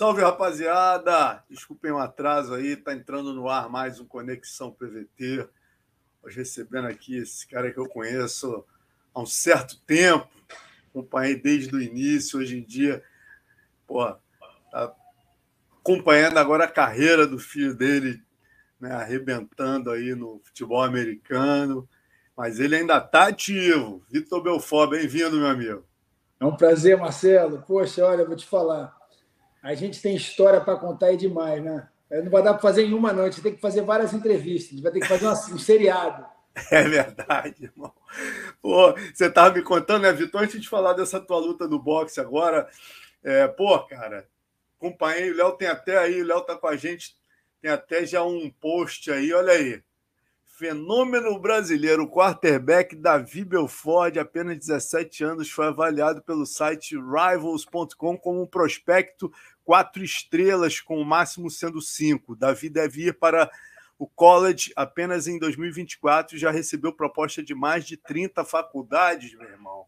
Salve, rapaziada! Desculpem o atraso aí, tá entrando no ar mais um Conexão PVT. Hoje recebendo aqui esse cara que eu conheço há um certo tempo, acompanhei desde o início, hoje em dia, pô, tá acompanhando agora a carreira do filho dele, né, arrebentando aí no futebol americano, mas ele ainda está ativo. Vitor Belfort, bem-vindo, meu amigo. É um prazer, Marcelo. Poxa, olha, vou te falar. A gente tem história para contar aí demais, né? Não vai dar para fazer em uma noite, tem que fazer várias entrevistas, a gente vai ter que fazer um seriado. É verdade, irmão. Pô, você estava me contando, né, Vitor, antes de falar dessa tua luta do boxe agora, é, pô, cara, acompanhei, o Léo tem até aí, o Léo tá com a gente, tem até já um post aí, olha aí. Fenômeno brasileiro, quarterback Davi Belford, apenas 17 anos, foi avaliado pelo site Rivals.com como um prospecto quatro estrelas, com o máximo sendo cinco. Davi deve ir para o college apenas em 2024 já recebeu proposta de mais de 30 faculdades, meu irmão.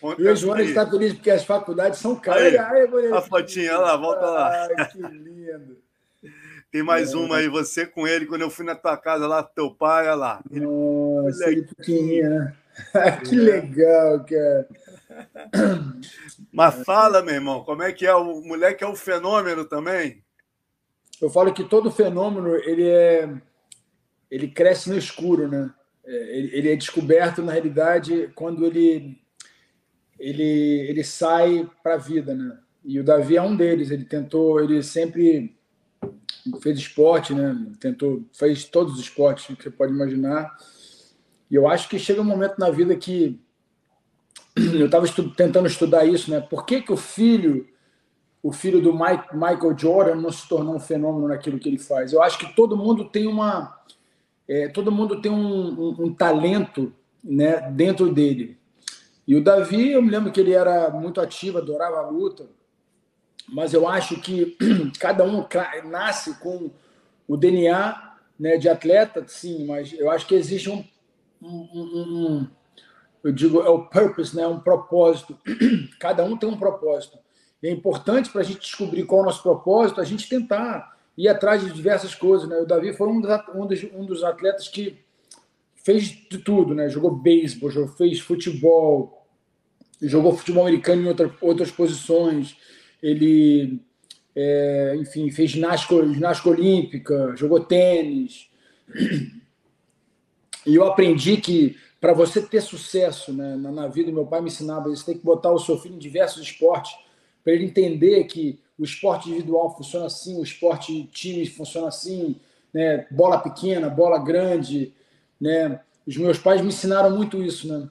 Conta e o João está feliz porque as faculdades são caras. Aí, ai, a fotinha, olha lá, volta lá. Ai, que lindo. Tem mais é. uma aí, você com ele, quando eu fui na tua casa lá, teu pai, olha lá. Ele, Nossa, ele pequenininho, né? que legal, cara. Mas fala, meu irmão, como é que é? O moleque é um fenômeno também? Eu falo que todo fenômeno ele é ele cresce no escuro, né? É, ele, é descoberto na realidade quando ele ele ele sai para a vida, né? E o Davi é um deles. Ele tentou, ele sempre fez esporte, né? Tentou, fez todos os esportes que você pode imaginar. E eu acho que chega um momento na vida que eu estava estu tentando estudar isso, né? Por que, que o filho, o filho do Mike, Michael Jordan, não se tornou um fenômeno naquilo que ele faz? Eu acho que todo mundo tem uma, é, todo mundo tem um, um, um, talento, né, dentro dele. E o Davi, eu me lembro que ele era muito ativo, adorava a luta mas eu acho que cada um nasce com o DNA né, de atleta, sim, mas eu acho que existe um, um, um, eu digo, é o purpose, né, um propósito. Cada um tem um propósito. E é importante para a gente descobrir qual é o nosso propósito, a gente tentar ir atrás de diversas coisas. Né? O Davi foi um dos, um dos, atletas que fez de tudo, né? Jogou beisebol, fez futebol, jogou futebol americano em outra, outras posições, ele, é, enfim, fez ginástica, ginástica olímpica, jogou tênis. E eu aprendi que para você ter sucesso né, na, na, vida, meu pai me ensinava você tem que botar o seu filho em diversos esportes para ele entender que o esporte individual funciona assim, o esporte time funciona assim, né, bola pequena, bola grande, né? Os meus pais me ensinaram muito isso, né?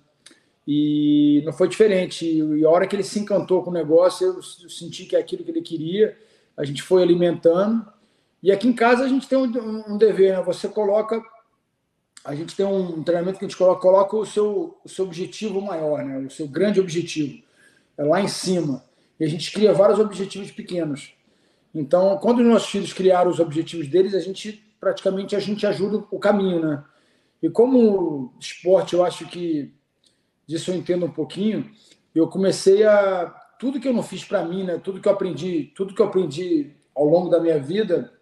E não foi diferente. E a hora que ele se encantou com o negócio, eu senti que é aquilo que ele queria. A gente foi alimentando. E aqui em casa a gente tem um, dever, né? Você coloca. A gente tem um treinamento que a gente coloca, coloca o, seu, o seu objetivo maior, né? o seu grande objetivo. É lá em cima. E a gente cria vários objetivos pequenos. Então, quando os nossos filhos criaram os objetivos deles, a gente praticamente a gente ajuda o caminho, né? E como esporte, eu acho que disso eu entendo um pouquinho. Eu comecei a tudo que eu não fiz para mim, né? Tudo que eu aprendi, tudo que eu aprendi ao longo da minha vida,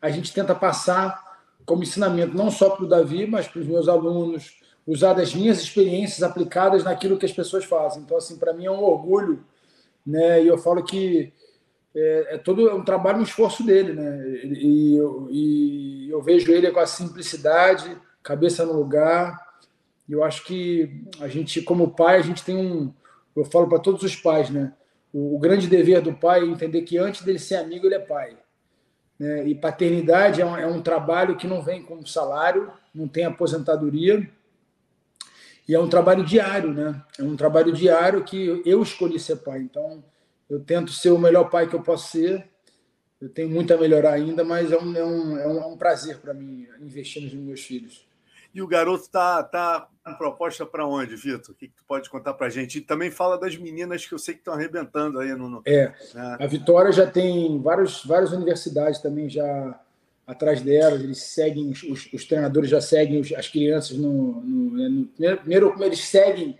a gente tenta passar como ensinamento não só para o Davi, mas para os meus alunos, usar das minhas experiências aplicadas naquilo que as pessoas fazem. Então, assim, para mim é um orgulho, né? E eu falo que é, é todo é um trabalho, um esforço dele, né? E, eu, e eu vejo ele com a simplicidade, cabeça no lugar, e eu acho que a gente, como pai, a gente tem um. Eu falo para todos os pais, né? O, o, grande dever do pai é entender que antes dele ser amigo, ele é pai. Né? E paternidade é um, é um trabalho que não vem com salário, não tem aposentadoria. E é um trabalho diário, né? É um trabalho diário que eu escolhi ser pai. Então, eu tento ser o melhor pai que eu posso ser. Eu tenho muito a melhorar ainda, mas é um, é um, é um, é prazer para mim investir nos meus filhos. E o garoto está tá com proposta para onde, Vitor? O que, que, tu pode contar para a gente? E também fala das meninas que eu sei que estão arrebentando aí no. no é, né? a Vitória já tem vários, várias universidades também já atrás delas, eles seguem, os, os treinadores já seguem as crianças no, no, né, no, Primeiro, como eles seguem,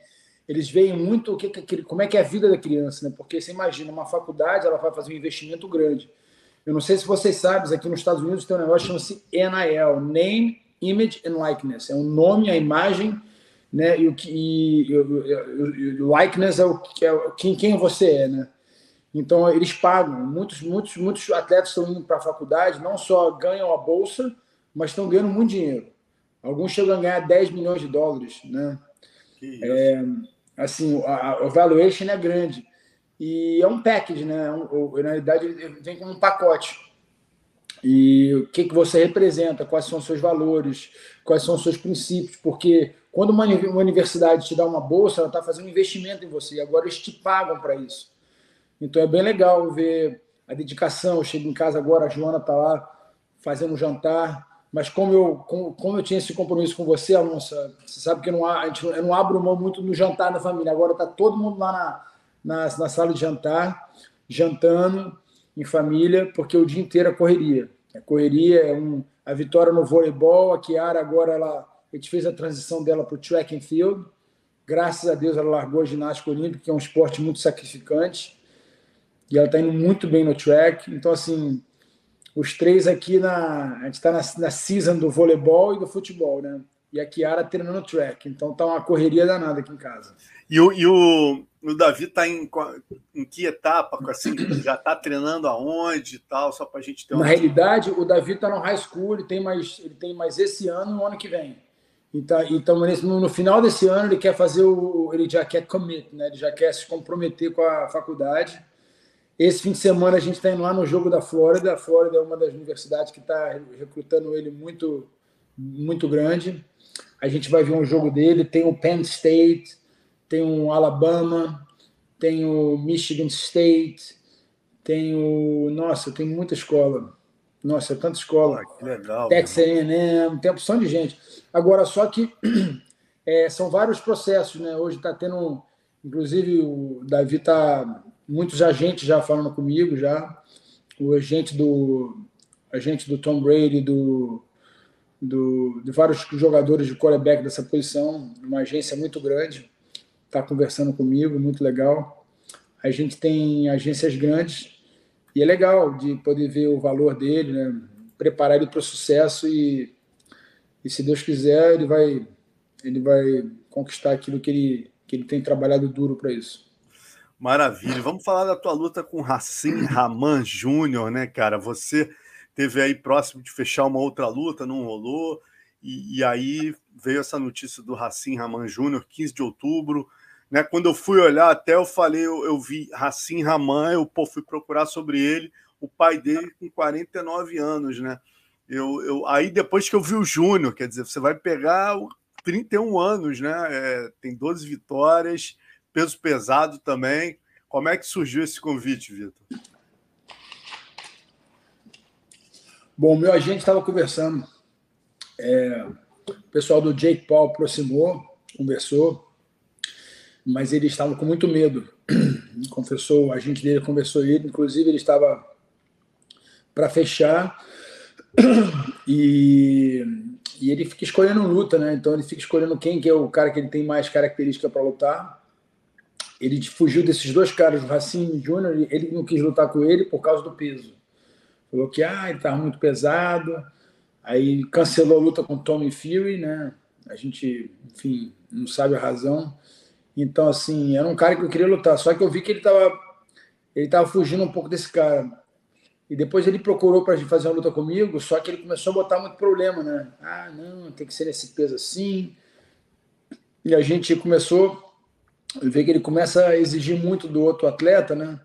eles veem muito o que, que como é que é a vida da criança, né? Porque você imagina uma faculdade, ela vai fazer um investimento grande. Eu não sei se vocês sabem, aqui nos Estados Unidos tem um negócio que chama-se NIL, Name, Image and Likeness. É o um nome, a imagem, né? E o que likeness é o que é quem, quem você é, né? Então eles pagam. Muitos, muitos, muitos atletas estão indo para a faculdade, não só ganham a bolsa, mas estão ganhando muito dinheiro. Alguns chegam a ganhar 10 milhões de dólares, né? É, assim, a, a valuation é grande. E é um package, né? É um, na realidade, ele vem como um pacote. E o que, que você representa, quais são os seus valores, quais são os seus princípios, porque quando uma, uma universidade te dá uma bolsa, ela está fazendo um investimento em você, e agora eles te pagam para isso. Então é bem legal ver a dedicação. Eu chego em casa agora, a Joana está lá fazendo um jantar, mas como eu, como, eu tinha esse compromisso com você, Alonso, você sabe que eu não, a gente, eu não abro mão muito no jantar da família. Agora está todo mundo lá na, na, na, sala de jantar, jantando em família, porque o dia inteiro é correria. É correria, é um, a vitória no voleibol, a Kiara agora ela, a gente fez a transição dela para o track and field. Graças a Deus ela largou a ginástica olímpica, que é um esporte muito sacrificante. E ela está indo muito bem no track. Então, assim, os três aqui na. A gente está na, na season do voleibol e do futebol, né? E a Kiara treinando track. Então tá uma correria danada aqui em casa. E o, e o, o Davi tá em, em que etapa? Assim, já tá treinando aonde e tal, só para a gente ter uma. Na realidade, o Davi tá no high school, ele tem mais, ele tem mais esse ano e o ano que vem. Então, então no, no final desse ano ele quer fazer o. ele já quer commit, né? Ele já quer se comprometer com a faculdade. Esse fim de semana a gente está indo lá no jogo da Flórida. A Flórida é uma das universidades que está recrutando ele muito, muito grande. A gente vai ver um jogo dele. Tem o Penn State, tem o Alabama, tem o Michigan State, tem o. Nossa, tem muita escola. Nossa, é tanta escola. Ah, que legal. Texas A&M, tem opção de gente. Agora, só que é, são vários processos, né? Hoje está tendo, inclusive o Davi está muitos agentes já falando comigo já. O agente do agente do Tom Brady, do, do de vários jogadores de quarterback dessa posição, uma agência muito grande, está conversando comigo, muito legal. A gente tem agências grandes e é legal de poder ver o valor dele, né? preparar ele para o sucesso e, e se Deus quiser ele vai ele vai conquistar aquilo que ele que ele tem trabalhado duro para isso. Maravilha. Vamos falar da tua luta com Racim Raman Júnior, né, cara? Você teve aí próximo de fechar uma outra luta, não rolou. E, e aí veio essa notícia do Racim Raman Júnior, 15 de outubro. Né? Quando eu fui olhar, até eu falei, eu, eu vi Racim Raman, eu pô, fui procurar sobre ele, o pai dele com 49 anos, né? Eu, eu, aí depois que eu vi o Júnior, quer dizer, você vai pegar 31 anos, né? É, tem 12 vitórias peso pesado também. Como é que surgiu esse convite, Vitor? Bom, meu agente estava conversando. É, o pessoal do Jake Paul aproximou, conversou, mas eles estavam com muito medo. Confessou, o agente dele conversou ele, inclusive ele estava para fechar e, e ele fica escolhendo luta, né? Então ele fica escolhendo quem que é o cara que ele tem mais característica para lutar ele fugiu desses dois caras, o Racine Júnior, ele não quis lutar com ele por causa do peso. Falou que ah, ele estava muito pesado, aí cancelou a luta com Tommy Fury, né? A gente, enfim, não sabe a razão. Então, assim, era um cara que eu queria lutar, só que eu vi que ele estava ele tava fugindo um pouco desse cara. E depois ele procurou para fazer uma luta comigo, só que ele começou a botar muito problema, né? Ah, não, tem que ser nesse peso assim. E a gente começou eu vi que ele começa a exigir muito do outro atleta, né?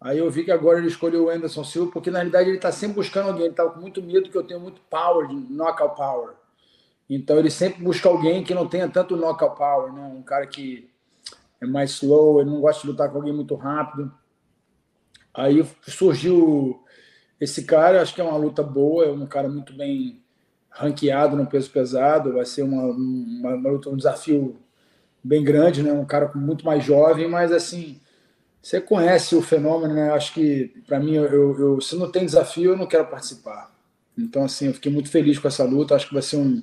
Aí eu vi que agora ele escolheu o Anderson Silva, porque na realidade ele está sempre buscando alguém. Ele estava com muito medo que eu tenho muito power, knockout power. Então ele sempre busca alguém que não tenha tanto knockout power, né? Um cara que é mais slow, ele não gosta de lutar com alguém muito rápido. Aí surgiu esse cara, acho que é uma luta boa, é um cara muito bem ranqueado no peso pesado, vai ser uma, uma, uma luta, um desafio bem grande, né? Um cara muito mais jovem, mas assim, você conhece o fenômeno, né? Acho que para mim, eu, eu, se não tem desafio, eu não quero participar. Então, assim, eu fiquei muito feliz com essa luta. Acho que vai ser um,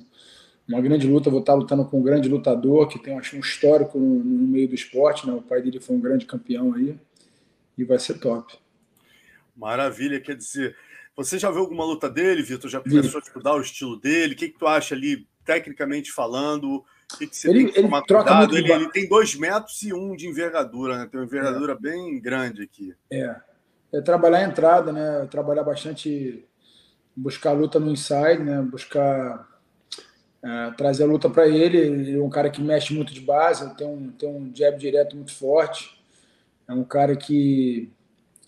uma grande luta. Vou estar lutando com um grande lutador que tem acho, um histórico no, no, meio do esporte. Né? O pai dele foi um grande campeão aí. E vai ser top. Maravilha, quer dizer, você já viu alguma luta dele, Vitor? Já começou a estudar o estilo dele? O que, que tu acha ali, tecnicamente falando? O que, que você ele, tem que tomar troca cuidado? Ele, ele, tem dois metros e um de envergadura, né? Tem uma envergadura é. bem grande aqui. É. é trabalhar a entrada, né? Trabalhar bastante, buscar luta no inside, né? Buscar é, trazer a luta para ele. Ele é um cara que mexe muito de base, tem um, tem um jab direto muito forte. É um cara que,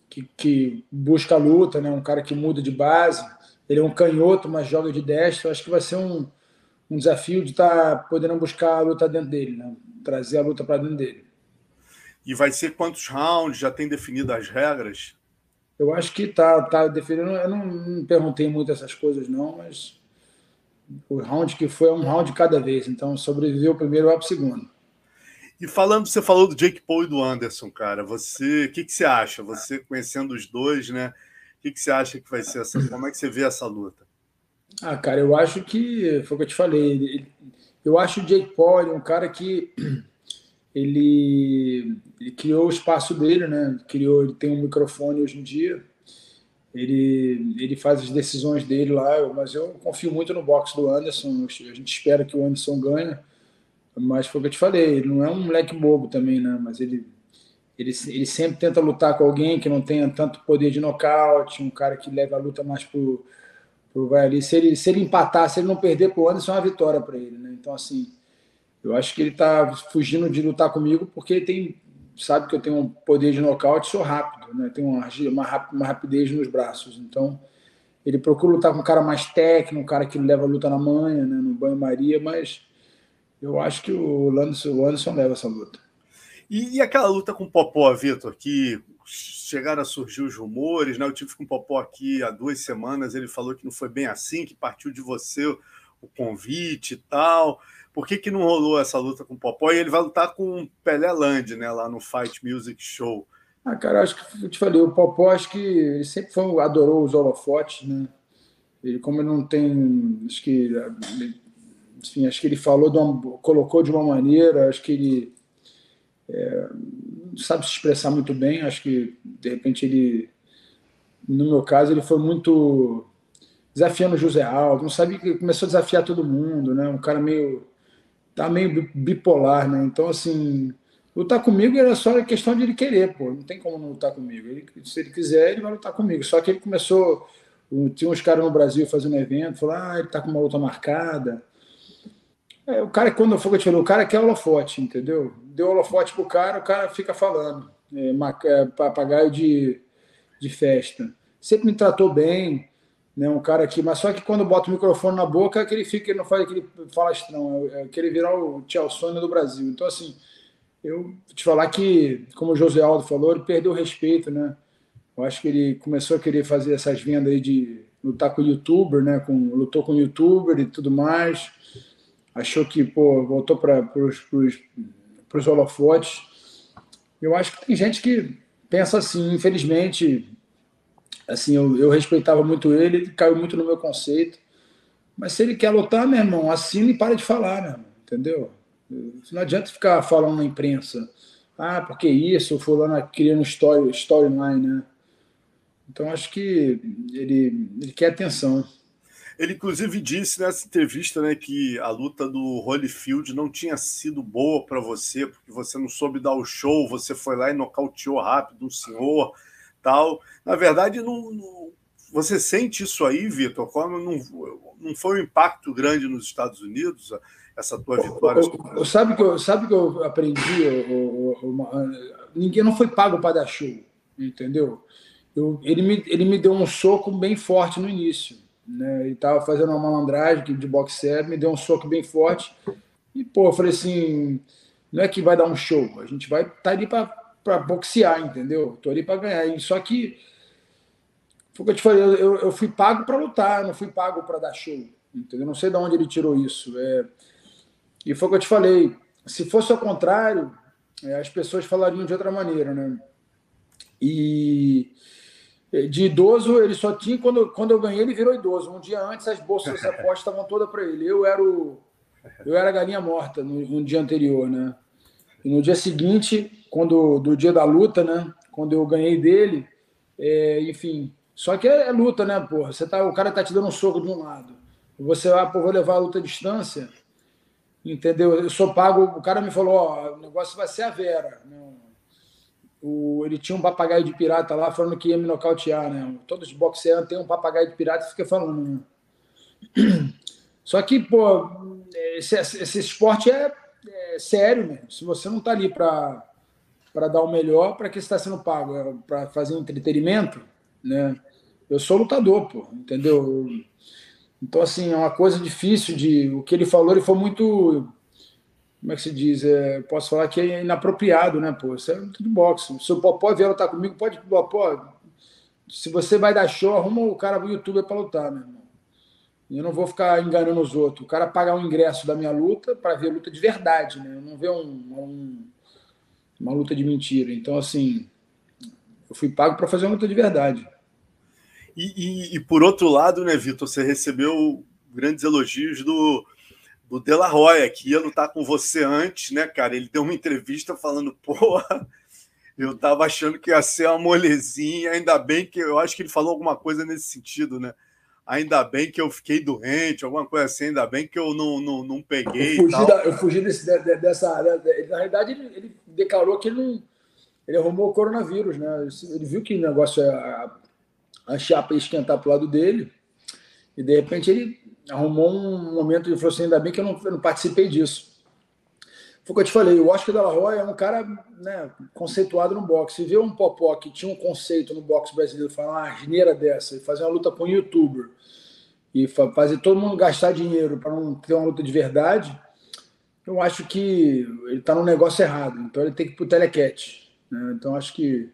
que, que busca a luta, né? um cara que muda de base. Ele é um canhoto, mas joga de destro. Acho que vai ser um, um desafio de estar tá podendo buscar a luta dentro dele, né? trazer a luta para dentro dele. E vai ser quantos rounds? Já tem definido as regras? Eu acho que tá, tá definindo. Eu não, não perguntei muito essas coisas, não, mas o round que foi é um round cada vez. Então, sobreviveu o primeiro, vai para o segundo. E falando, você falou do Jake Paul e do Anderson, cara. Você, o que, que você acha? Você conhecendo os dois, né? O que, que você acha que vai ser essa? Como é que você vê essa luta? Ah, cara, eu acho que foi o que eu te falei. Eu acho o Jake Paul um cara que ele, ele criou o espaço dele, né? Criou, ele tem um microfone hoje em dia ele, ele faz as decisões dele lá, mas eu confio muito no boxe do Anderson. A gente espera que o Anderson ganhe, mas foi o que eu te falei, ele não é um moleque bobo também, né? Mas ele, ele, ele sempre tenta lutar com alguém que não tenha tanto poder de nocaute, um cara que leva a luta mais pro, pro vai ali. Se ele, se ele empatar, se ele não perder pro Anderson, é uma vitória para ele, né? Então, assim, eu acho que ele tá fugindo de lutar comigo porque ele tem sabe que eu tenho um poder de nocaute, sou rápido, né? tenho uma, uma, rapidez nos braços. Então, ele procura lutar com um cara mais técnico, um cara que leva a luta na manha, né? no banho-maria, mas eu acho que o Anderson, o Anderson leva essa luta. E, e aquela luta com o Popó, Vitor, que chegaram a surgir os rumores, né? Eu tive com o Popó aqui há duas semanas, ele falou que não foi bem assim, que partiu de você o convite e tal. Por que, que não rolou essa luta com o Popó? E ele vai lutar com o Pelé Land, né, lá no Fight Music Show. Ah, cara, acho que eu te falei, o Popó acho que ele sempre foi, adorou os holofotes, né? Ele, como ele não tem. Acho que. Enfim, acho que ele falou, de uma, colocou de uma maneira, acho que ele é, sabe se expressar muito bem. Acho que, de repente, ele. No meu caso, ele foi muito desafiando o José Aldo, não sabia que começou a desafiar todo mundo, né? Um cara meio tá meio bipolar, né? Então, assim, lutar comigo era só questão de ele querer, pô. Não tem como não lutar comigo. Ele, se ele quiser, ele vai lutar comigo. Só que ele começou. Tinha uns caras no Brasil fazendo evento, falou, ah, ele tá com uma luta marcada. É, o cara, quando eu eu te falei, o cara quer holofote, entendeu? Deu holofote pro cara, o cara fica falando. É, é, papagaio de, de festa. Sempre me tratou bem, né, um cara que, mas só que quando bota o microfone na boca, é que ele fica, ele não faz aquele falastrão, é, é que ele virar o Tchau Sônia do Brasil. Então, assim, eu te falar que, como o José Aldo falou, ele perdeu o respeito, né? Eu acho que ele começou a querer fazer essas vendas aí de lutar com o youtuber, né? Com, lutou com o youtuber e tudo mais. Achou que, pô, voltou para os holofotes. Eu acho que tem gente que pensa assim, infelizmente, assim, eu, eu respeitava muito ele, ele caiu muito no meu conceito. Mas se ele quer lutar, meu irmão, assina e para de falar, né? Entendeu? Não adianta ficar falando na imprensa. Ah, porque isso, fulano criando story, storyline, né? Então acho que ele, ele quer atenção. Ele, inclusive, disse nessa entrevista né, que a luta do Holyfield não tinha sido boa para você, porque você não soube dar o show, você foi lá e nocauteou rápido um senhor tal. Na verdade, não, não você sente isso aí, Vitor? Como não, não foi um impacto grande nos Estados Unidos essa tua vitória? O, sabe que eu sabe que eu aprendi? uma, ninguém não foi pago para dar show, entendeu? Eu, ele, me, ele me deu um soco bem forte no início. Né? Ele estava fazendo uma malandragem de boxe me deu um soco bem forte. E, pô, eu falei assim: não é que vai dar um show, a gente vai estar tá ali para para boxear, entendeu? Tô ali para ganhar. Só que foi o que eu te falei, eu, eu fui pago para lutar, não fui pago para dar show, entendeu? Não sei de onde ele tirou isso. É... E foi o que eu te falei. Se fosse ao contrário, é, as pessoas falariam de outra maneira, né? E de idoso, ele só tinha. Quando, quando eu ganhei, ele virou idoso. Um dia antes, as bolsas de aposta estavam todas para ele. Eu era o, Eu era galinha morta no, no dia anterior, né? E no dia seguinte, quando do dia da luta, né? Quando eu ganhei dele, é, enfim. Só que é, é, luta, né, porra? Você tá, o cara tá te dando um soco de um lado. Você vai, pô, vou levar a luta à distância. Entendeu? Eu sou pago. O cara me falou: ó, o negócio vai ser a Vera. Né? O, ele tinha um papagaio de pirata lá falando que ia me nocautear, né? Todos os boxeadores têm um papagaio de pirata e fica falando, né? Só que, pô, esse, esse esporte é, é sério, mesmo. Se você não tá ali para para dar o melhor, para que está sendo pago? É para fazer um entretenimento, né? Eu sou lutador, pô, entendeu? Então, assim, é uma coisa difícil de. O que ele falou, ele foi muito. Como é que se diz? É, posso falar que é inapropriado, né, pô? Isso é de boxe. Se o Popó vier lutar comigo, pode. Popó, se você vai dar show, arruma o cara do YouTube para lutar, meu irmão. Eu não vou ficar enganando os outros. O cara pagar um ingresso da minha luta para ver luta de verdade, né? Eu não ver um, um uma luta de mentira. Então, assim, eu fui pago para fazer uma luta de verdade. E, e, e, por outro lado, né, Vitor, você recebeu grandes elogios do, do De La Roya, que ia lutar com você antes, né, cara? Ele deu uma entrevista falando, porra, eu tava achando que ia ser uma molezinha, ainda bem que eu acho que ele falou alguma coisa nesse sentido, né? Ainda bem que eu fiquei doente, alguma coisa assim, ainda bem que eu não, não, não peguei. Eu fugi, da, eu fugi desse, dessa. Na realidade, ele, ele declarou que ele não. Ele arrumou o coronavírus, né? Ele viu que o negócio é a, a chapa ia esquentar para o lado dele, e de repente ele arrumou um momento e falou assim: ainda bem que eu não, eu não participei disso. Foi o que eu te falei, o Oscar Della Roya é um cara né, conceituado no boxe. Se vê um popó que tinha um conceito no boxe brasileiro, falar uma asneira dessa, e fazer uma luta com um youtuber, e fazer todo mundo gastar dinheiro para não ter uma luta de verdade, eu acho que ele está no negócio errado. Então ele tem que ir para o telequete. Né? Então acho que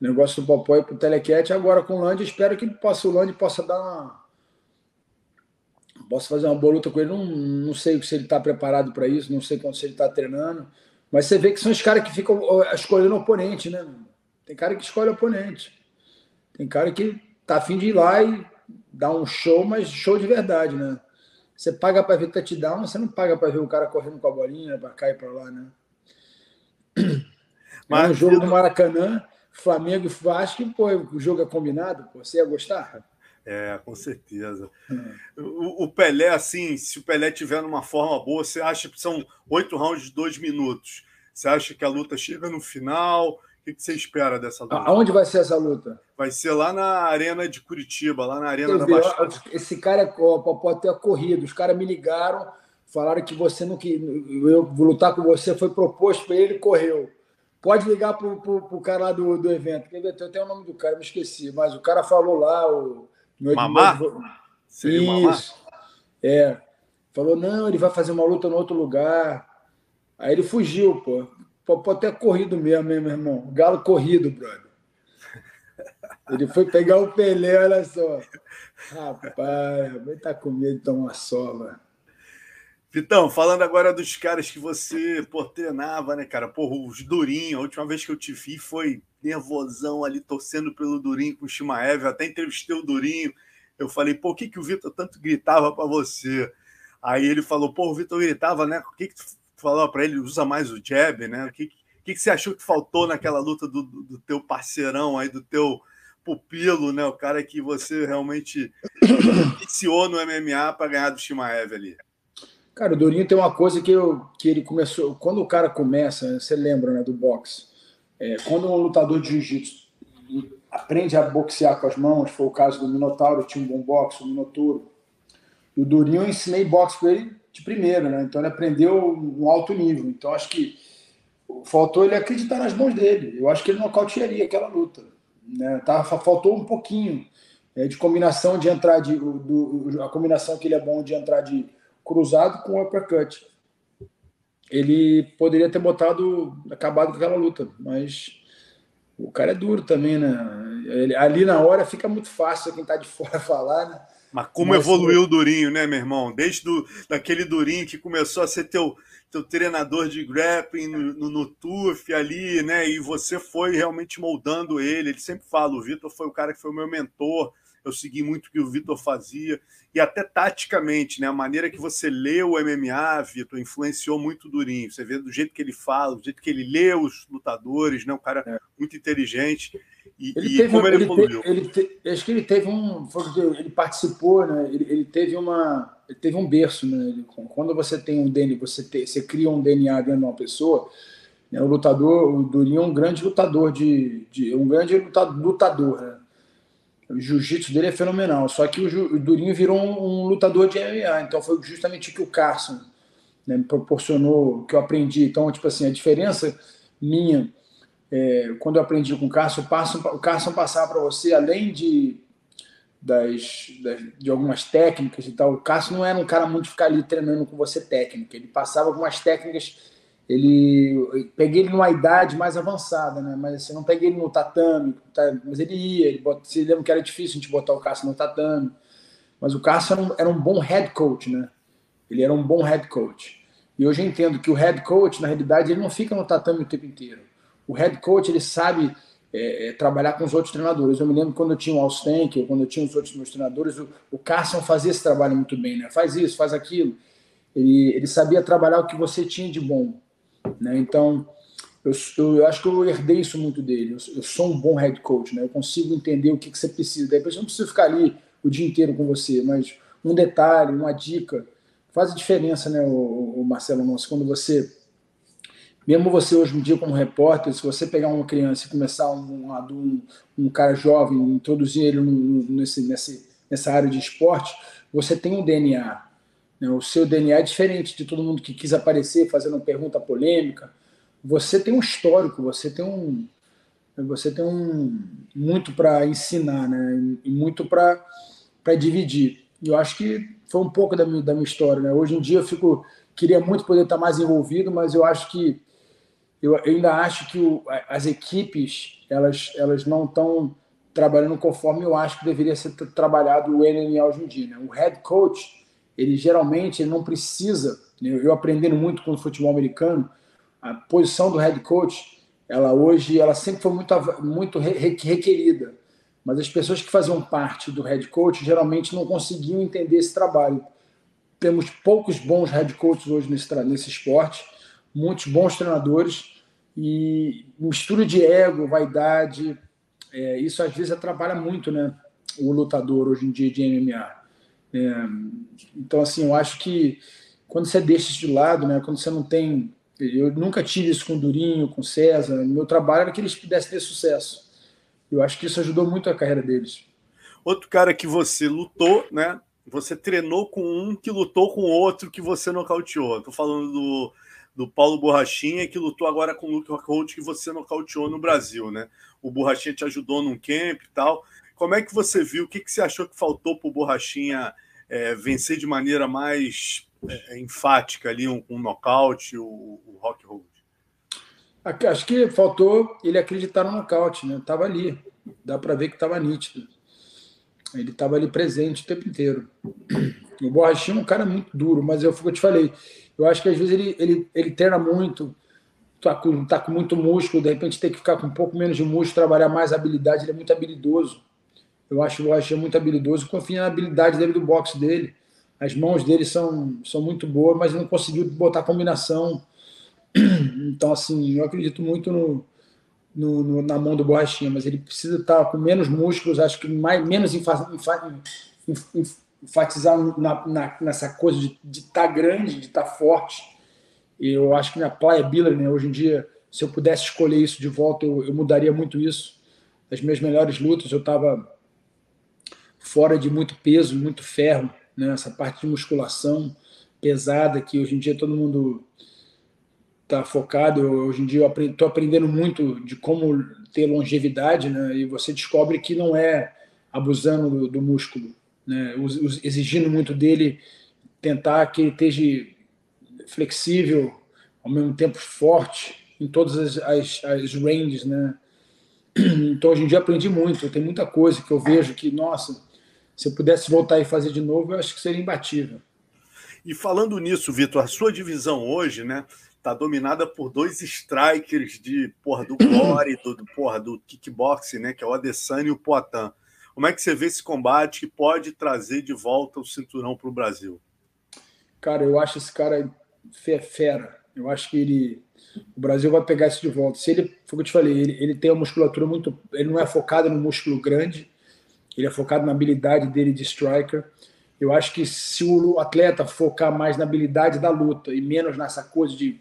o negócio do Popó é para o telequete. Agora com o Land, espero que possa, o Land possa dar uma. Posso fazer uma boa luta com ele. Não, não sei se ele está preparado para isso, não sei quanto se ele está treinando. Mas você vê que são os caras que ficam escolhendo oponente, né? Tem cara que escolhe oponente. Tem cara que tá afim de ir lá e dar um show, mas show de verdade, né? Você paga para ver touchdown, você não paga para ver o cara correndo com a bolinha para cá e para lá, né? Mas é um jogo do Maracanã, Flamengo e Vasco, pô, o jogo é combinado, pô, você ia gostar? É, com certeza. É. O, o, Pelé, assim, se o Pelé tiver numa forma boa, você acha que são oito rounds de dois minutos? Você acha que a luta chega no final? que, que você espera dessa luta? Aonde vai ser essa luta? Vai ser lá na Arena de Curitiba, lá na Arena da Baixada. Esse cara pode ter corrido. Os caras me ligaram, falaram que você não que eu vou lutar com você, foi proposto para ele, correu. Pode ligar para o cara lá do, do evento. Ver? Tem até o nome do cara, me esqueci. Mas o cara falou lá. O, Mamá? Seria Isso. Mamá? É. Falou, não, ele vai fazer uma luta no outro lugar. Aí ele fugiu, pô. Pode ter corrido mesmo, hein, meu irmão? Galo corrido, brother. Ele foi pegar o Pelé, olha só. Rapaz, vai tá com medo de tomar sova. Vitão, falando agora dos caras que você pô, treinava, né, cara? Porra, os Durinho, a última vez que eu te vi foi nervosão ali, torcendo pelo Durinho com o Shimaev. Eu até entrevistei o Durinho. Eu falei, pô, o que, que o Vitor tanto gritava para você? Aí ele falou, pô, o Vitor gritava, né? O que, que falou para ele, usa mais o jab, né? O que, que, que você achou que faltou naquela luta do, do, do, teu parceirão aí, do teu pupilo, né? O cara que você realmente iniciou no MMA para ganhar do Shimaev ali. Cara, o Durinho tem uma coisa que, eu, que ele começou. Quando o cara começa, você lembra, né, do boxe? É, quando um lutador de jiu-jitsu aprende a boxear com as mãos, foi o caso do Minotauro, tinha um bom boxe, o Minotouro. E o Durinho eu ensinei boxe com ele de primeira, né? Então ele aprendeu um alto nível. Então acho que faltou ele acreditar nas mãos dele. Eu acho que ele nocautearia aquela luta. Né? Tá, faltou um pouquinho é, de combinação de entrar de do, a combinação que ele é bom de entrar de cruzado com uppercut. Ele poderia ter botado acabado com aquela luta, mas o cara é duro também, né? Ele, ali na hora fica muito fácil quem está de fora falar, né? Mas como Mas, evoluiu o Durinho, né, meu irmão? Desde do, daquele Durinho que começou a ser teu, teu treinador de grappling no, no, no TUF ali, né? E você foi realmente moldando ele. Ele sempre fala, o Vitor foi o cara que foi o meu mentor. Eu segui muito o que o Vitor fazia. E até taticamente, né? A maneira que você lê o MMA, Vitor, influenciou muito o Durinho. Você vê do jeito que ele fala, do jeito que ele lê os lutadores, né? Um cara é. muito inteligente. E, ele e teve, como ele, ele evoluiu. Ele te, acho que ele teve um. Ele participou, né? Ele, ele teve uma. Ele teve um berço, né? Quando você tem um DNA, você, te, você cria um DNA dentro de uma pessoa, né? o lutador, o Durinho é um grande lutador de. de um grande lutador, lutador né? O jiu-jitsu dele é fenomenal. Só que o, Durinho virou um, um, lutador de MMA. Então foi justamente o que o Carson né, me proporcionou, que eu aprendi. Então, tipo assim, a diferença minha é, quando eu aprendi com o Carson, o Carson passava para você, além de, das, das, de algumas técnicas e tal, o Carson não era um cara muito ficar ali treinando com você técnica, ele passava algumas técnicas, ele peguei ele numa idade mais avançada, né? Mas assim, não peguei ele no tatame, tá, mas ele ia, ele se lembra que era difícil a gente botar o Carson no tatame, mas o Carson era um, era um bom head coach, né? Ele era um bom head coach. E hoje eu entendo que o head coach, na realidade, ele não fica no tatame o tempo inteiro o head coach ele sabe é, é, trabalhar com os outros treinadores. Eu me lembro quando eu tinha o Alstenk, quando eu tinha os outros meus treinadores, o, o Carson fazia esse trabalho muito bem, né? Faz isso, faz aquilo. Ele, ele sabia trabalhar o que você tinha de bom, né? Então, eu, eu, acho que eu herdei isso muito dele. Eu, eu, sou um bom head coach, né? Eu consigo entender o que, que você precisa. Eu não preciso ficar ali o dia inteiro com você, mas um detalhe, uma dica faz a diferença, né, o, o Marcelo Nosso, quando você mesmo você hoje em dia como repórter, se você pegar uma criança e começar um, um, um cara jovem, introduzir ele nesse, nesse, nessa área de esporte, você tem um DNA. Né? O seu DNA é diferente de todo mundo que quis aparecer fazendo uma pergunta polêmica. Você tem um histórico, você tem um, você tem um muito para ensinar, né? E muito para dividir. E eu acho que foi um pouco da minha, da minha história, né? Hoje em dia eu fico queria muito poder estar mais envolvido, mas eu acho que eu, eu ainda acho que o, as equipes elas, elas não estão trabalhando conforme eu acho que deveria ser trabalhado o MMA hoje em dia. Né? O head coach, ele geralmente ele não precisa, né? eu aprendendo muito com o futebol americano, a posição do head coach, ela hoje, ela sempre foi muito, muito requerida, mas as pessoas que faziam parte do head coach geralmente não conseguiam entender esse trabalho. Temos poucos bons head coaches hoje nesse, nesse esporte, muitos bons treinadores e mistura de ego, vaidade, é, isso às vezes atrapalha muito, né? O lutador hoje em dia de MMA. É, então, assim, eu acho que quando você deixa isso de lado, né? Quando você não tem, eu nunca tive isso com o Durinho, com o César. Meu trabalho era que eles pudessem ter sucesso. Eu acho que isso ajudou muito a carreira deles. Outro cara que você lutou, né? Você treinou com um que lutou com outro que você nocauteou. Estou falando do do Paulo Borrachinha, que lutou agora com o Luke Rockhold, que você nocauteou no Brasil, né? O Borrachinha te ajudou num camp e tal. Como é que você viu? O que, que você achou que faltou para o Borrachinha é, vencer de maneira mais é, enfática ali, um, um nocaute, o, o Rockhold? Acho que faltou ele acreditar no nocaute, né? Tava ali, dá para ver que estava nítido. Ele estava ali presente o tempo inteiro. O Borrachinha é um cara muito duro, mas eu, eu te falei, eu acho que às vezes ele, ele, ele treina muito, tá com, tá com muito músculo, de repente tem que ficar com um pouco menos de músculo, trabalhar mais habilidade. Ele é muito habilidoso. Eu acho o Rocha muito habilidoso. Confio na habilidade dele do boxe dele. As mãos dele são, são muito boas, mas não conseguiu botar combinação. Então, assim, eu acredito muito no, no, no, na mão do Borrachinha, mas ele precisa estar com menos músculos, acho que mais, menos enfa, enfa, enfatizar na, na, nessa coisa de estar tá grande, de estar tá forte. Eu acho que minha Playa Biller, né, hoje em dia, se eu pudesse escolher isso de volta, eu, eu mudaria muito isso. As minhas melhores lutas, eu estava fora de muito peso, muito ferro, né, essa parte de musculação pesada que hoje em dia todo mundo está focado. Eu, hoje em dia eu estou aprendendo muito de como ter longevidade, né, e você descobre que não é abusando do, do músculo, né, exigindo muito dele, tentar que ele esteja flexível, ao mesmo tempo forte, em todas as, as, as ranges, né? Então, hoje em dia, aprendi muito. Tem muita coisa que eu vejo que, nossa, se eu pudesse voltar e fazer de novo, eu acho que seria imbatível. E falando nisso, Vitor, a sua divisão hoje, né, tá dominada por dois strikers de porra do Glory, do, do porra do kickboxing, né, que é o Adesanya e o Poitin. Como é que você vê esse combate que pode trazer de volta o cinturão para o Brasil? Cara, eu acho esse cara fera. Eu acho que ele, o Brasil vai pegar isso de volta. Se ele, foi o que eu te falei, ele, ele tem uma musculatura muito, ele não é focado no músculo grande, ele é focado na habilidade dele de striker. Eu acho que se o atleta focar mais na habilidade da luta e menos nessa coisa de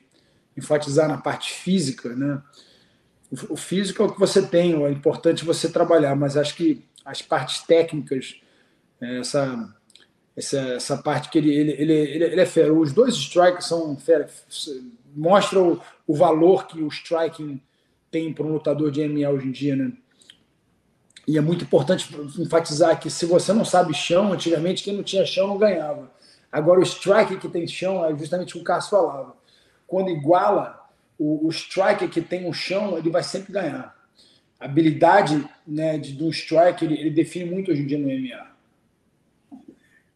enfatizar na parte física, né? O físico é o que você tem, é importante você trabalhar, mas acho que as partes técnicas, é, essa, essa, essa parte que ele, ele, ele, ele, é fera. Os dois strikers são fera, mostram o, o valor que o striking tem para um lutador de MMA hoje em dia, né? E é muito importante enfatizar que se você não sabe chão, antigamente quem não tinha chão não ganhava. Agora o strike que tem chão é justamente o que o Cássio falava. Quando iguala, o, o striker que tem o chão, ele vai sempre ganhar. A habilidade né, de, do strike, ele, ele define muito hoje em dia no MMA.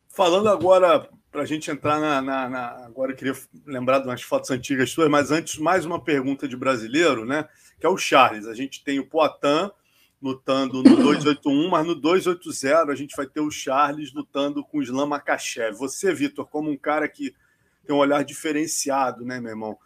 Falando agora, para a gente entrar na, na, na, Agora eu queria lembrar de umas fotos antigas suas, mas antes, mais uma pergunta de brasileiro, né? Que é o Charles. A gente tem o Poitin lutando no 281, mas no 280 a gente vai ter o Charles lutando com o Islam Makachev. Você, Vitor, como um cara que tem um olhar diferenciado, né, meu irmão?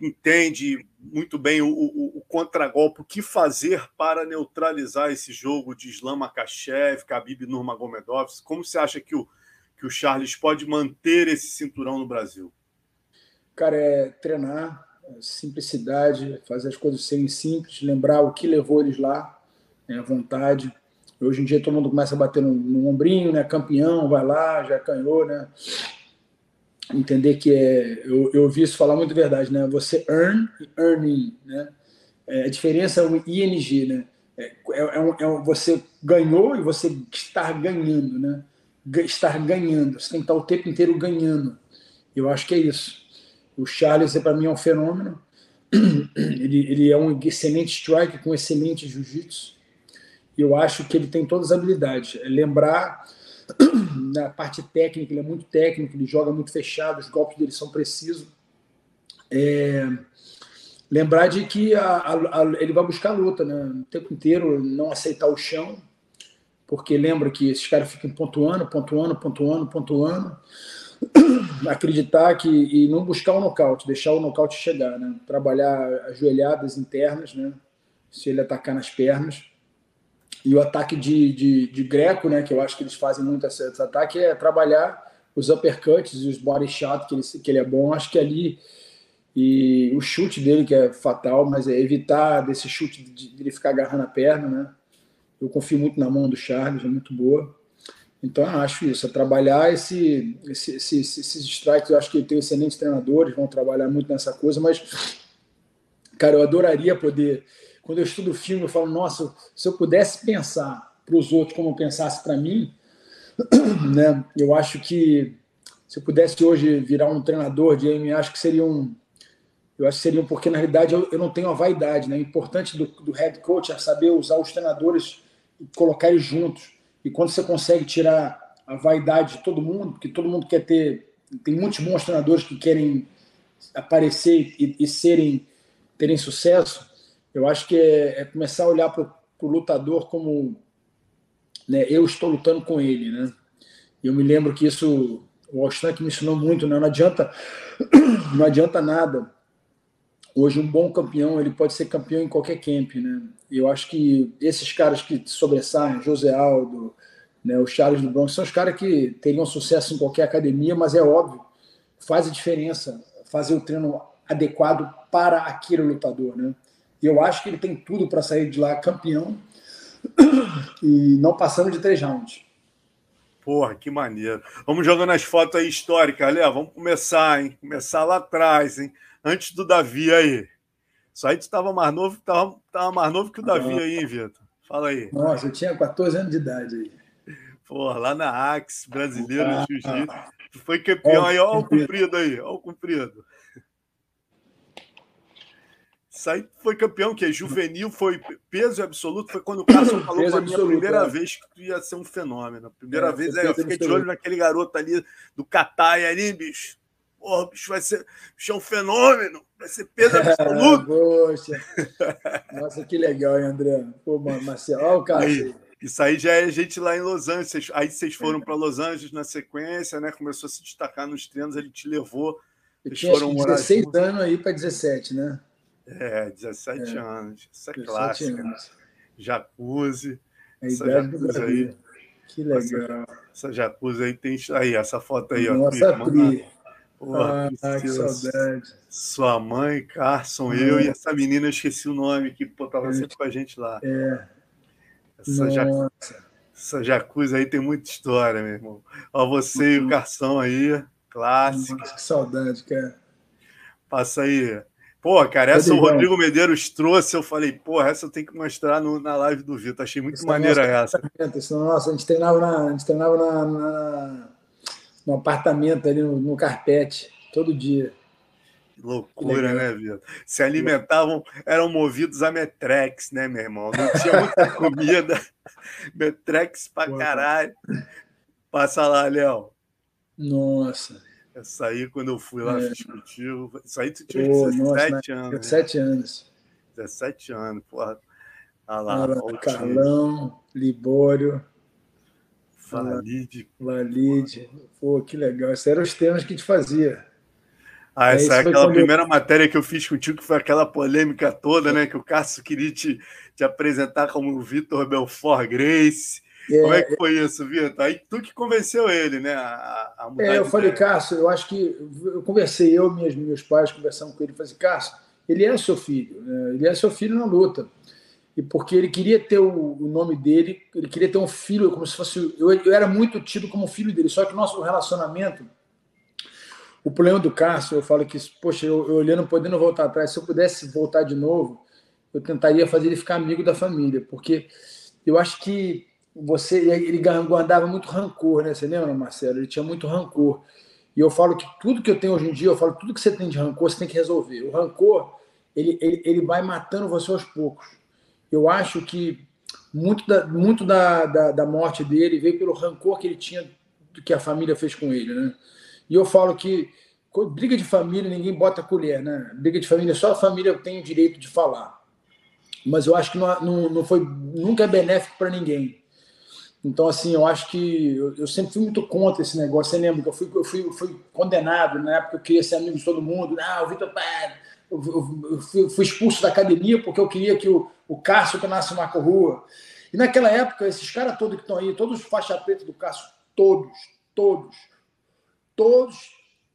Entende muito bem o, o, o contragolpe, o que fazer para neutralizar esse jogo de Islam Makachev, Khabib Nurmagomedov? Como você acha que o, que o Charles pode manter esse cinturão no Brasil? Cara, é treinar, é simplicidade, fazer as coisas serem simples, lembrar o que levou eles lá, né, vontade. Hoje em dia todo mundo começa a bater no, no ombrinho, né? Campeão, vai lá, já ganhou, né? Entender que é. Eu, eu ouvi isso falar muito verdade, né? Você earn e earning, né? É, a diferença é o ING, né? É, é, é, um, é um, você ganhou e você está ganhando, né? Estar ganhando. Você tem que estar o tempo inteiro ganhando. Eu acho que é isso. O Charles, para mim, é um fenômeno. Ele, ele é um excelente strike com excelente jiu-jitsu eu acho que ele tem todas as habilidades. É lembrar na parte técnica, ele é muito técnico, ele joga muito fechado, os golpes dele são precisos. É, lembrar de que a, a, a, ele vai buscar luta, né? O tempo inteiro, não aceitar o chão, porque lembra que esses caras ficam pontuando, pontuando, pontuando, pontuando. Acreditar que e não buscar o nocaute, deixar o nocaute chegar, né? Trabalhar ajoelhadas internas, né? Se ele atacar nas pernas e o ataque de, de, de, Greco, né, que eu acho que eles fazem muito esse, esse ataque, é trabalhar os uppercuts e os body shot, que ele, que ele é bom. Acho que ali. E o chute dele, que é fatal, mas é evitar desse chute de, de ele ficar agarrando a perna, né? Eu confio muito na mão do Charles, é muito boa. Então, eu acho isso, é trabalhar esse, esse, esse, esses strikes. Eu acho que ele tem excelentes treinadores, vão trabalhar muito nessa coisa, mas, cara, eu adoraria poder quando eu estudo filme, eu falo, nossa, se eu pudesse pensar para os outros como eu pensasse para mim, né, eu acho que se eu pudesse hoje virar um treinador de MMA, acho que seria um. Eu acho que seria um, porque na realidade eu, eu não tenho a vaidade, né? O importante do, do head coach é saber usar os treinadores e colocar eles juntos. E quando você consegue tirar a vaidade de todo mundo, porque todo mundo quer ter. Tem muitos bons treinadores que querem aparecer e, e serem terem sucesso. Eu acho que é, é começar a olhar para o lutador como né, eu estou lutando com ele, né? Eu me lembro que isso o Alstrank me ensinou muito, né? Não adianta, não adianta nada. Hoje um bom campeão ele pode ser campeão em qualquer camp, né? Eu acho que esses caras que sobressaem, José Aldo, né, o Charles do Bronx, são os caras que teriam sucesso em qualquer academia, mas é óbvio, faz a diferença fazer o treino adequado para aquele lutador, né? E eu acho que ele tem tudo para sair de lá campeão e não passando de três rounds. Porra, que maneiro. Vamos jogando as fotos aí históricas, Léo. Vamos começar, hein? Começar lá atrás, hein? Antes do Davi aí. Isso aí tu estava mais novo, tava, tava mais novo que o Davi ah, aí, hein, Vitor? Fala aí. Nossa, eu tinha 14 anos de idade aí. Porra, lá na Axe, brasileiro ah, Jiu-Jitsu. Foi campeão aí, ó o comprido aí, ó o comprido. Isso aí foi campeão, que é juvenil, foi peso absoluto, foi quando o Carson falou pra mim a primeira é. vez que tu ia ser um fenômeno. Primeira é, vez, aí eu fiquei de olho naquele garoto ali do Catai ali, bicho. Porra, bicho vai ser bicho é um fenômeno, vai ser peso absoluto. Poxa. Nossa, que legal, hein, André? Pô, Marcelo, olha o. Aí, isso aí já é gente lá em Los Angeles. Aí vocês foram para Los Angeles na sequência, né? Começou a se destacar nos treinos, ele te levou. Eu tinha foram 16 anos aí para 17, né? É, 17 é. anos. Isso é clássico. Jacuzzi. essa jacuzzi aí. Que legal. Essa, essa jacuzzi aí tem. Aí, essa foto aí, Nossa, ó. Pri. Porra, ah, que saudade. Sua mãe, Carson, eu e essa menina, eu esqueci o nome, que pô, tava sempre com a gente lá. É. Essa, jacuzzi, essa jacuzzi aí tem muita história, meu irmão. Ó, você uhum. e o uhum. Carção aí, clássico. Nossa, que saudade, cara. Passa aí. Pô, cara, essa o Rodrigo Medeiros trouxe, eu falei, pô, essa eu tenho que mostrar no, na live do Vitor. Achei muito essa é maneira essa. Nossa, a gente treinava, na, a gente treinava na, na no apartamento ali no, no carpete, todo dia. Que loucura, né, Vitor? Se alimentavam, eram movidos a Metrex, né, meu irmão? Não tinha muita comida. Metrex pra caralho. Passa lá, Léo. Nossa. Essa aí, quando eu fui lá, é. fiz contigo. Isso aí tu tinha Pô, 17 nossa, anos. 17 né? anos. 17 anos, porra. Olha lá. Olha, Carlão, Libório. Valide. Valide. Pô, que legal. Esses eram os temas que a gente fazia. Ah, essa é, é aquela primeira eu... matéria que eu fiz contigo, que foi aquela polêmica toda, né? Que o Cássio queria te, te apresentar como o Vitor Belfort Grace. É, Como é que foi isso, Vitor? Aí tu que convenceu ele, né? A, a é, eu falei, Cássio, eu acho que eu conversei, eu e meus pais conversamos com ele, falei assim, Cássio, ele é seu filho, né? ele é seu filho na luta. E porque ele queria ter o, o, nome dele, ele queria ter um filho, como se fosse. Eu, eu era muito tido como filho dele, só que o nosso relacionamento. O problema do Cássio, eu falo que, poxa, eu, eu olhando, podendo voltar atrás, se eu pudesse voltar de novo, eu tentaria fazer ele ficar amigo da família, porque eu acho que você ele guardava muito rancor, né? Você lembra, Marcelo? Ele tinha muito rancor. E eu falo que tudo que eu tenho hoje em dia, eu falo tudo que você tem de rancor, você tem que resolver. O rancor, ele, ele, ele vai matando você aos poucos. Eu acho que muito da, muito da, da, da morte dele veio pelo rancor que ele tinha do que a família fez com ele, né? E eu falo que briga de família ninguém bota colher, né? Briga de família só a família tem o direito de falar. Mas eu acho que não, não, não foi nunca é benéfico para ninguém. Então, assim, eu acho que eu, eu, sempre fui muito contra esse negócio. Você lembra que eu fui, eu fui, eu fui condenado na época eu queria ser amigo de todo mundo. Ah, o Vitor eu, eu fui, fui, expulso da academia porque eu queria que o, o Cássio tornasse o Marco Rua. E naquela época, esses caras todos que estão aí, todos os faixa preta do Cássio, todos, todos, todos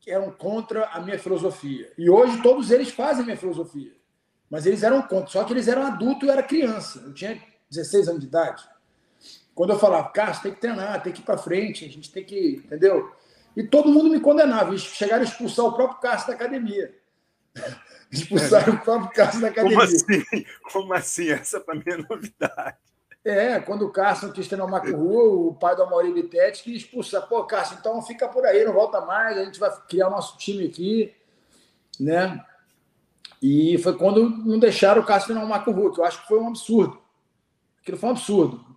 eram contra a minha filosofia. E hoje todos eles fazem a minha filosofia. Mas eles eram contra, só que eles eram adultos e eu era criança. Eu tinha 16 anos de idade. Quando eu falava, Cássio, tem que treinar, tem que ir para frente, a gente tem que. Entendeu? E todo mundo me condenava. Chegaram a expulsar o próprio Cássio da academia. Expulsaram é. o próprio Cássio da academia. Como assim? Como assim? Essa para mim é novidade. É, quando o Cássio quis treinar uma rua, o pai do Amaury Bittetti quis expulsar. Pô, Cássio, então fica por aí, não volta mais, a gente vai criar o nosso time aqui, né? E foi quando não deixaram o Cássio treinar uma rua, que eu acho que foi um absurdo. Aquilo foi um absurdo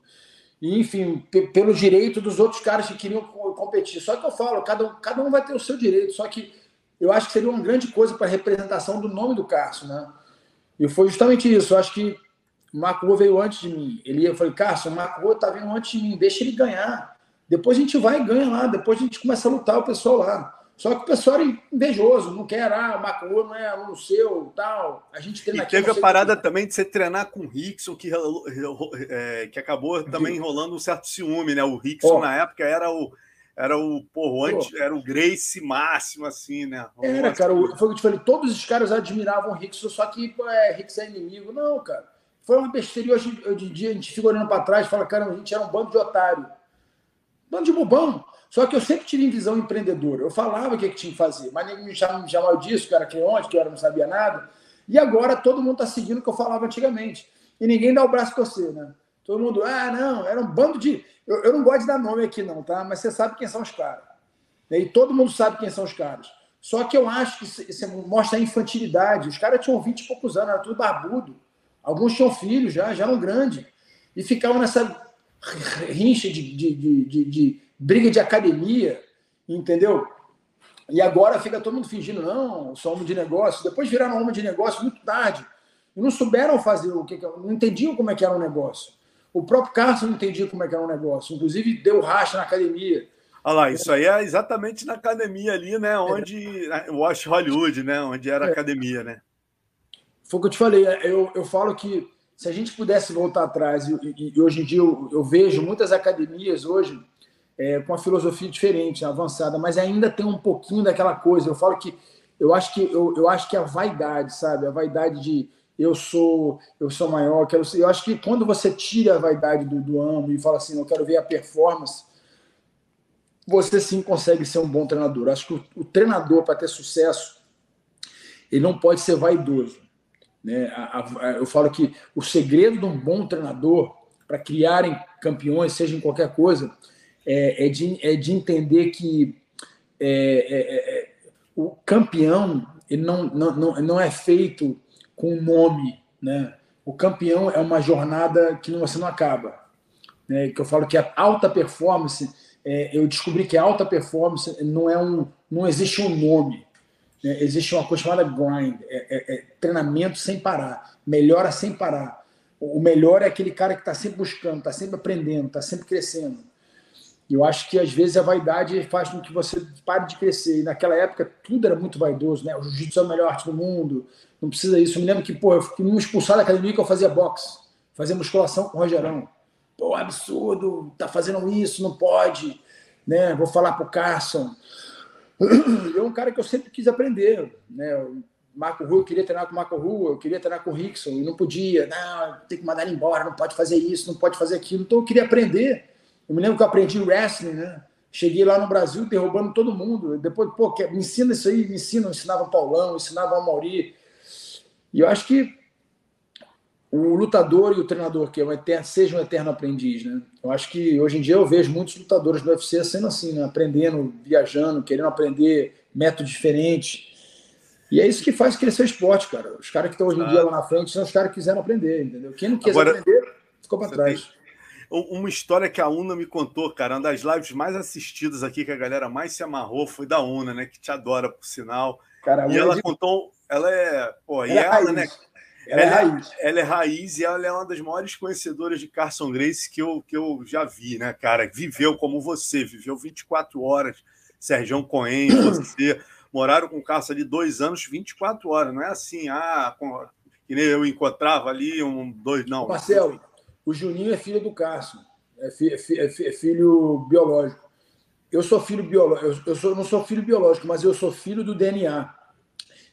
e, enfim, pelo direito dos outros caras que queriam competir. Só que eu falo, cada, cada um vai ter o seu direito, só que eu acho que seria uma grande coisa para a representação do nome do Cássio, né? E foi justamente isso. Eu acho que o Marco veio antes de mim. Ele eu falei, Cássio, o Marco tá vindo antes de mim, deixa ele ganhar. Depois a gente vai e ganha lá, depois a gente começa a lutar o pessoal lá. Só que o pessoal era invejoso, não quer, ah, o Macua não é aluno seu, tal. A gente treina e teve a parada que... também de você treinar com o Rickson, que, é, que acabou também enrolando um certo ciúme, né? O Rickson, oh. na época, era o. Era o, porra, antes, era o Grace máximo, assim, né? Era, cara, foi o que eu te falei, todos os caras admiravam o Rickson, só que pô, é, Rickson é inimigo. Não, cara. Foi uma besteira. Hoje, hoje em dia a gente fica olhando para trás e fala, cara, a gente era um bando de otário. Bando de bobão. Só que eu sempre tive visão empreendedora. Eu falava o que, que tinha que fazer, mas ninguém me chamava, me chamava disso, que eu era cliente, que eu não sabia nada. E agora todo mundo está seguindo o que eu falava antigamente. E ninguém dá o braço para você, né? Todo mundo, ah, não, era um bando de. Eu, eu não gosto de dar nome aqui, não, tá? Mas você sabe quem são os caras. E todo mundo sabe quem são os caras. Só que eu acho que isso mostra a infantilidade. Os caras tinham 20 e poucos anos, era tudo barbudo. Alguns tinham filhos já, já eram grandes. E ficavam nessa rincha de, de, de, de briga de academia, entendeu? E agora fica todo mundo fingindo, não, sou homem de negócio. Depois viraram homem de negócio muito tarde. E não souberam fazer o que. Não entendiam como é que era um negócio. O próprio Carlos não entendia como é que era um negócio. Inclusive, deu racha na academia. Olha lá, isso aí é exatamente na academia ali, né? Onde. É. Wash Hollywood, né? Onde era a é. academia, né? Foi o que eu te falei. Eu, eu falo que se a gente pudesse voltar atrás, e, e, e hoje em dia eu, eu, vejo muitas academias hoje é, com uma filosofia diferente, avançada, mas ainda tem um pouquinho daquela coisa. Eu falo que eu acho que eu, eu acho que a vaidade, sabe? A vaidade de eu sou eu sou maior, quero ser. Eu acho que quando você tira a vaidade do, do amo e fala assim, eu quero ver a performance, você sim consegue ser um bom treinador. Acho que o, o treinador, para ter sucesso, ele não pode ser vaidoso. Né? A, a, eu falo que o segredo de um bom treinador para criarem campeões, seja em qualquer coisa, é, é, de, é de entender que é, é, é o campeão ele não, não, não, não é feito com um nome. Né? O campeão é uma jornada que você não acaba. Né? Que eu falo que a alta performance é, eu descobri que a alta performance não é um, não existe um nome, né? existe uma coisa chamada grind, é, é, é, treinamento sem parar, melhora sem parar. O melhor é aquele cara que está sempre buscando, está sempre aprendendo, está sempre crescendo. Eu acho que às vezes a vaidade faz com que você pare de crescer. E naquela época tudo era muito vaidoso, né? O jiu-jitsu é a melhor arte do mundo, não precisa disso. Eu me lembro que, pô, eu fui me expulsar da academia que eu fazia boxe, fazia musculação com o Rogerão pô, absurdo, tá fazendo isso, não pode, né? Vou falar pro Carson. é um cara que eu sempre quis aprender, né? O Marco Rua, eu queria treinar com o Marco Rua, eu queria treinar com o Rickson e não podia. Não, tem que mandar ele embora, não pode fazer isso, não pode fazer aquilo. Então eu queria aprender. Eu me lembro que eu aprendi wrestling, né? Cheguei lá no Brasil derrubando todo mundo. Depois, pô, me ensina isso aí, me ensina. Eu ensinava o Paulão, ensinava o Mauri. E eu acho que o lutador e o treinador, que é um eterno, seja um eterno aprendiz, né? Eu acho que hoje em dia eu vejo muitos lutadores do UFC sendo assim, né? aprendendo, viajando, querendo aprender métodos diferentes. E é isso que faz crescer o esporte, cara. Os caras que estão hoje em dia lá na frente são os caras que quiseram aprender, entendeu? Quem não quis Agora, aprender, ficou para trás. Uma história que a Una me contou, cara, uma das lives mais assistidas aqui, que a galera mais se amarrou, foi da Una, né? Que te adora, por sinal. Cara, e ela de... contou, ela é. Pô, e ela, ela né? Ela, ela, é raiz. Ela é raiz e ela é uma das maiores conhecedoras de Carson Grace que eu, que eu já vi, né, cara? Viveu como você, viveu 24 horas. Sérgio Cohen, você moraram com o Carson ali dois anos, 24 horas. Não é assim, ah, com, que nem eu encontrava ali um, dois, não. Marcelo, o Juninho é filho do Carson, é, fi, é, fi, é, filho biológico. Eu sou filho biológico, eu, eu sou, não sou filho biológico, mas eu sou filho do DNA.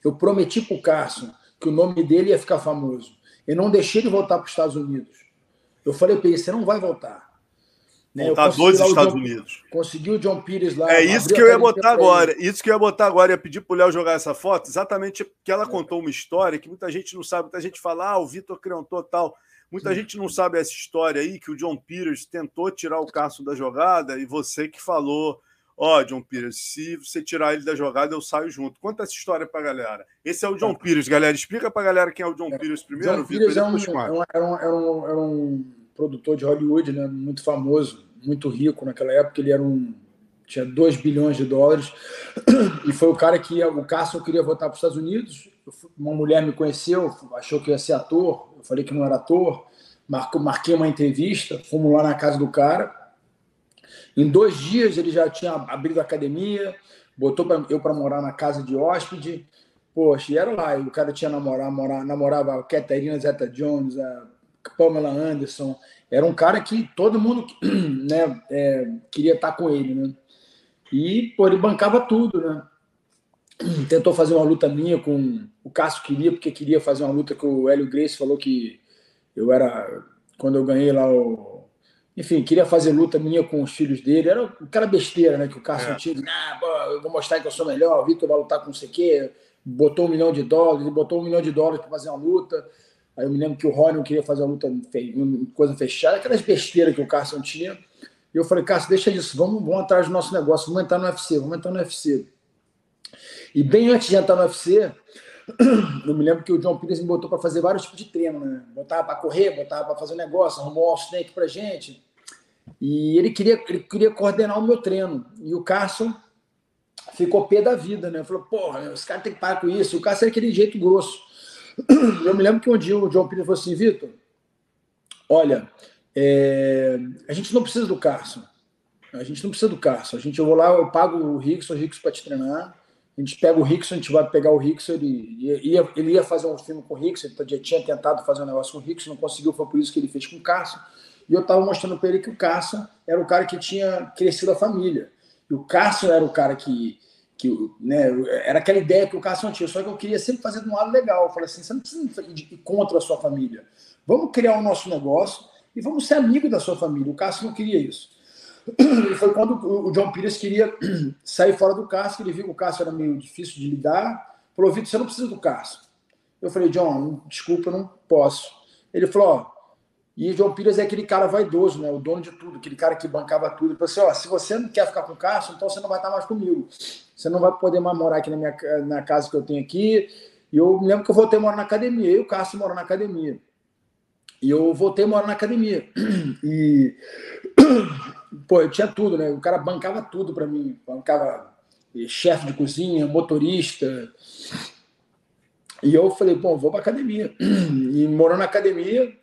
Eu prometi para o Carson que o nome dele ia ficar famoso. Eu não deixei ele voltar para os Estados Unidos. Eu falei para ele: você não vai voltar. Né? Voltar dos Estados John, Unidos. Conseguiu o John Pires lá. É isso que eu ia botar agora. Isso que eu ia botar agora. Ia pedir para o Léo jogar essa foto, exatamente porque ela é. contou uma história que muita gente não sabe. Muita gente fala, ah, o Vitor Creontou tal. Muita Sim. gente não sabe essa história aí, que o John Peters tentou tirar o Cássio da jogada e você que falou Ó, oh, John Pires, se você tirar ele da jogada, eu saio junto. Conta essa história pra galera. Esse é o John Pires, galera. Explica pra galera quem é o John é. Pires primeiro. John Pires é um, era, um, era, um, era um produtor de Hollywood, né? Muito famoso, muito rico naquela época. Ele era um tinha 2 bilhões de dólares e foi o cara que o Carson queria voltar para os Estados Unidos. Uma mulher me conheceu, achou que ia ser ator. Eu falei que não era ator. Marquei uma entrevista, fomos lá na casa do cara em dois dias ele já tinha abrido a academia, botou eu para morar na casa de hóspede. Poxa, e era lá. E o cara tinha namorado, namorava, namorava a Caterina Zeta Jones, a Pamela Anderson. Era um cara que todo mundo né, é, queria estar com ele, né? E pô, ele bancava tudo, né? Tentou fazer uma luta minha com o Cássio queria, porque queria fazer uma luta com o Hélio Grace falou que eu era quando eu ganhei lá o enfim, queria fazer luta minha com os filhos dele. Era aquela besteira, né? Que o Cássio é. tinha. Ah, eu vou mostrar que eu sou melhor. O Vitor vai lutar com não sei o quê. Botou um milhão de dólares. Botou um milhão de dólares para fazer uma luta. Aí eu me lembro que o Rony queria fazer uma luta, uma coisa fechada. Aquelas besteiras que o Cássio tinha. E eu falei, Cássio, deixa isso. Vamos, vamos atrás do nosso negócio. Vamos entrar no UFC. Vamos entrar no UFC. E bem antes de entrar no UFC, eu me lembro que o John Peters me botou para fazer vários tipos de treino, né? Botava para correr, botava para fazer um negócio, arrumou o snake para gente. E ele queria, ele queria coordenar o meu treino. E o Carson ficou pé da vida, né? Falou, porra, esse cara tem que parar com isso. O Carson era aquele jeito grosso. Eu me lembro que um dia o John Peters falou assim, Vitor, olha, é... a gente não precisa do Carson. A gente não precisa do Carson. A gente, eu vou lá, eu pago o Rickson, o Rickson para te treinar. A gente pega o Rickson, a gente vai pegar o Rickson. Ele ia, ele ia fazer um filme com o Rickson, ele já tinha tentado fazer um negócio com o Rickson, não conseguiu, foi por isso que ele fez com o Carson. E eu estava mostrando para ele que o Carson era o cara que tinha crescido a família. E o Carson era o cara que, que né, era aquela ideia que o Carson tinha, só que eu queria sempre fazer de um lado legal. Eu falei assim: você não precisa ir contra a sua família. Vamos criar o nosso negócio e vamos ser amigo da sua família. O Carson não queria isso. Foi quando o John Pires queria sair fora do Cássio, ele viu que o Cássio era meio difícil de lidar. Falou, Vitor, você não precisa do Cássio. Eu falei, John, desculpa, eu não posso. Ele falou, e o John Pires é aquele cara vaidoso, né? O dono de tudo, aquele cara que bancava tudo. Ele falou assim, se você não quer ficar com o Cássio, então você não vai estar mais comigo. Você não vai poder mais morar aqui na minha na casa que eu tenho aqui. E eu me lembro que eu voltei a morar na academia. Eu e o Cássio moram na academia. E eu voltei a morar na academia. E pô, eu tinha tudo, né? O cara bancava tudo para mim, bancava chefe de cozinha, motorista. E eu falei, bom, vou para academia. E morando na academia,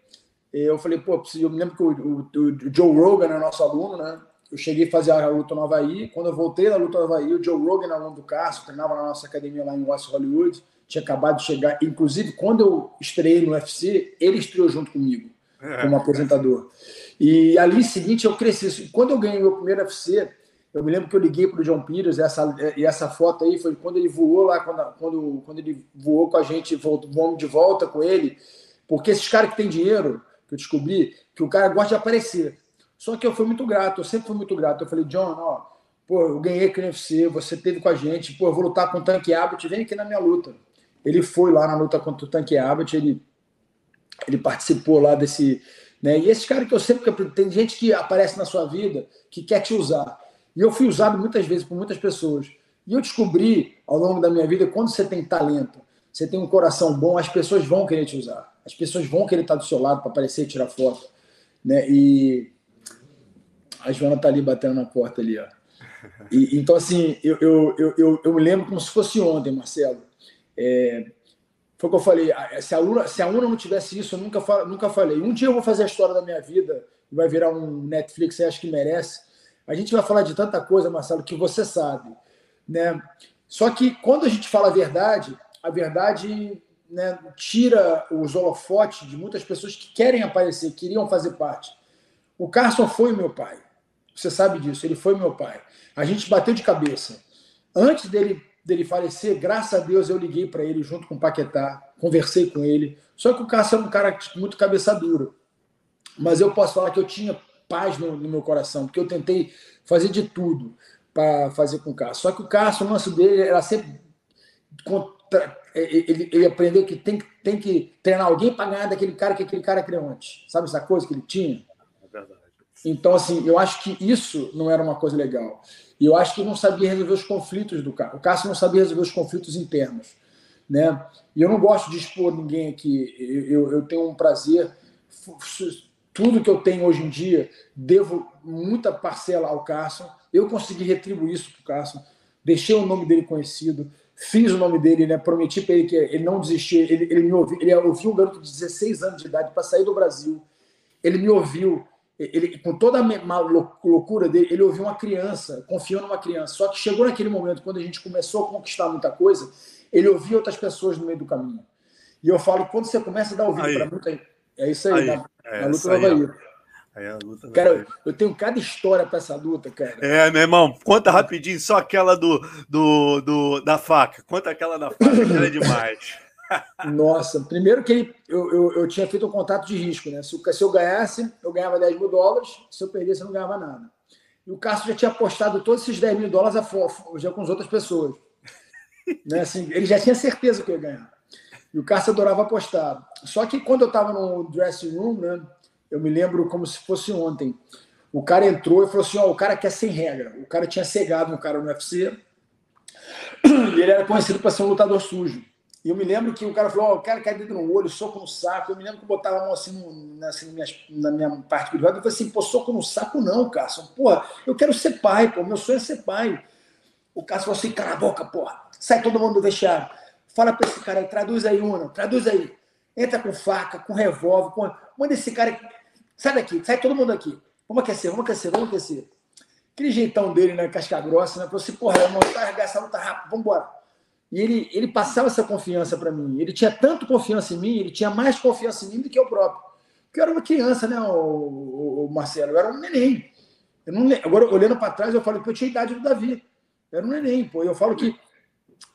eu falei, pô, eu me lembro que o, o, o Joe Rogan é nosso aluno, né? Eu cheguei a fazer a luta no Havaí. Quando eu voltei da luta no Havaí, o Joe Rogan era aluno do Cássio, treinava na nossa academia lá em West Hollywood. Tinha acabado de chegar. Inclusive, quando eu estreiei no UFC, ele estreou junto comigo, é. como apresentador. E ali seguinte eu cresci. Quando eu ganhei meu primeiro UFC, eu me lembro que eu liguei para o John Peters, essa, e essa foto aí foi quando ele voou lá, quando, quando, quando ele voou com a gente, voamos de volta com ele, porque esses caras que têm dinheiro, que eu descobri, que o cara gosta de aparecer. Só que eu fui muito grato, eu sempre fui muito grato. Eu falei, John, ó, pô, eu ganhei aqui no UFC, você teve com a gente, pô, eu vou lutar com o Tanque Abbott, vem aqui na minha luta. Ele foi lá na luta contra o Tanque Abbott, ele, ele participou lá desse, né? E esse cara que eu sempre. Tem gente que aparece na sua vida que quer te usar. E eu fui usado muitas vezes por muitas pessoas. E eu descobri ao longo da minha vida quando você tem talento, você tem um coração bom, as pessoas vão querer te usar. As pessoas vão querer estar do seu lado para aparecer e tirar foto. Né? E a Joana tá ali batendo na porta ali, ó. E, então, assim, eu, eu, eu, eu, me lembro como se fosse ontem, Marcelo. É, foi o que eu falei. Se a Luna, se a Una não tivesse isso, eu nunca, nunca falei. Um dia eu vou fazer a história da minha vida, vai virar um Netflix, você acha que merece. A gente vai falar de tanta coisa, Marcelo, que você sabe. Né? Só que quando a gente fala a verdade, a verdade né, tira os holofotes de muitas pessoas que querem aparecer, queriam fazer parte. O Carson foi meu pai. Você sabe disso, ele foi meu pai. A gente bateu de cabeça. Antes dele dele falecer, graças a Deus eu liguei para ele junto com o Paquetá, conversei com ele. Só que o Cássio é um cara muito cabeça dura. Mas eu posso falar que eu tinha paz no, no meu coração, porque eu tentei fazer de tudo para fazer com o Cássio. Só que o Cássio, o lance dele era sempre. Ele, ele aprendeu que tem, tem que treinar alguém para ganhar daquele cara que aquele cara criou antes. Sabe essa coisa que ele tinha? Então, assim, eu acho que isso não era uma coisa legal. E eu acho que não sabia resolver os conflitos do Cássio. O Cássio não sabia resolver os conflitos internos. Né? E eu não gosto de expor ninguém aqui. Eu, eu tenho um prazer. Tudo que eu tenho hoje em dia, devo muita parcela ao Cássio. Eu consegui retribuir isso para o Cássio. Deixei o nome dele conhecido. Fiz o nome dele, né? prometi para ele que ele não desistir. Ele, ele me ouviu. Ele ouviu um garoto de 16 anos de idade para sair do Brasil. Ele me ouviu ele, com toda a loucura dele, ele ouviu uma criança, confiou numa criança. Só que chegou naquele momento, quando a gente começou a conquistar muita coisa, ele ouvia outras pessoas no meio do caminho. E eu falo, quando você começa a dar ouvido para muita. É isso aí, aí na, é, na luta do Havaí. Aí a luta cara, eu tenho cada história para essa luta, cara. É, meu irmão, conta rapidinho, só aquela do, do, do da faca. Conta aquela da faca, que é demais. Nossa, primeiro que ele, eu, eu, eu, tinha feito um contrato de risco, né? Se, se, eu ganhasse, eu ganhava 10 mil dólares, se eu perdesse, eu não ganhava nada. E o Cássio já tinha apostado todos esses 10 mil dólares a, já com as outras pessoas. né? assim, ele já tinha certeza que eu ia ganhar. E o Cássio adorava apostar. Só que quando eu estava no dressing room, né? Eu me lembro como se fosse ontem. O cara entrou e falou assim: ó, o cara quer sem regra. O cara tinha cegado um cara no UFC E ele era conhecido para ser um lutador sujo. E eu me lembro que o cara falou: Ó, oh, o cara cai dentro no olho, soco no saco. Eu me lembro que eu botava a mão assim, no, assim na, minha, na minha parte privada. Eu falei assim: pô, soco no saco não, Carson. Porra, eu quero ser pai, pô. Meu sonho é ser pai. O Carson falou assim: cala a boca, porra. Sai todo mundo do vestiário. Fala para esse cara aí, traduz aí, Una, traduz aí. Entra com faca, com revólver, com... manda esse cara. Sai daqui, sai todo mundo aqui. Vamos aquecer, vamos aquecer, vamos aquecer. Aquele jeitão dele, né, casca grossa, né? Falou assim: porra, irmão, tá essa luta rápido, vamos embora. E ele, ele passava essa confiança para mim. Ele tinha tanto confiança em mim, ele tinha mais confiança em mim do que eu próprio. Porque eu era uma criança, né, o, o, o Marcelo? Eu era um neném. Eu não, agora, olhando para trás, eu falo que eu tinha idade do Davi. Eu era um neném, pô. Eu falo que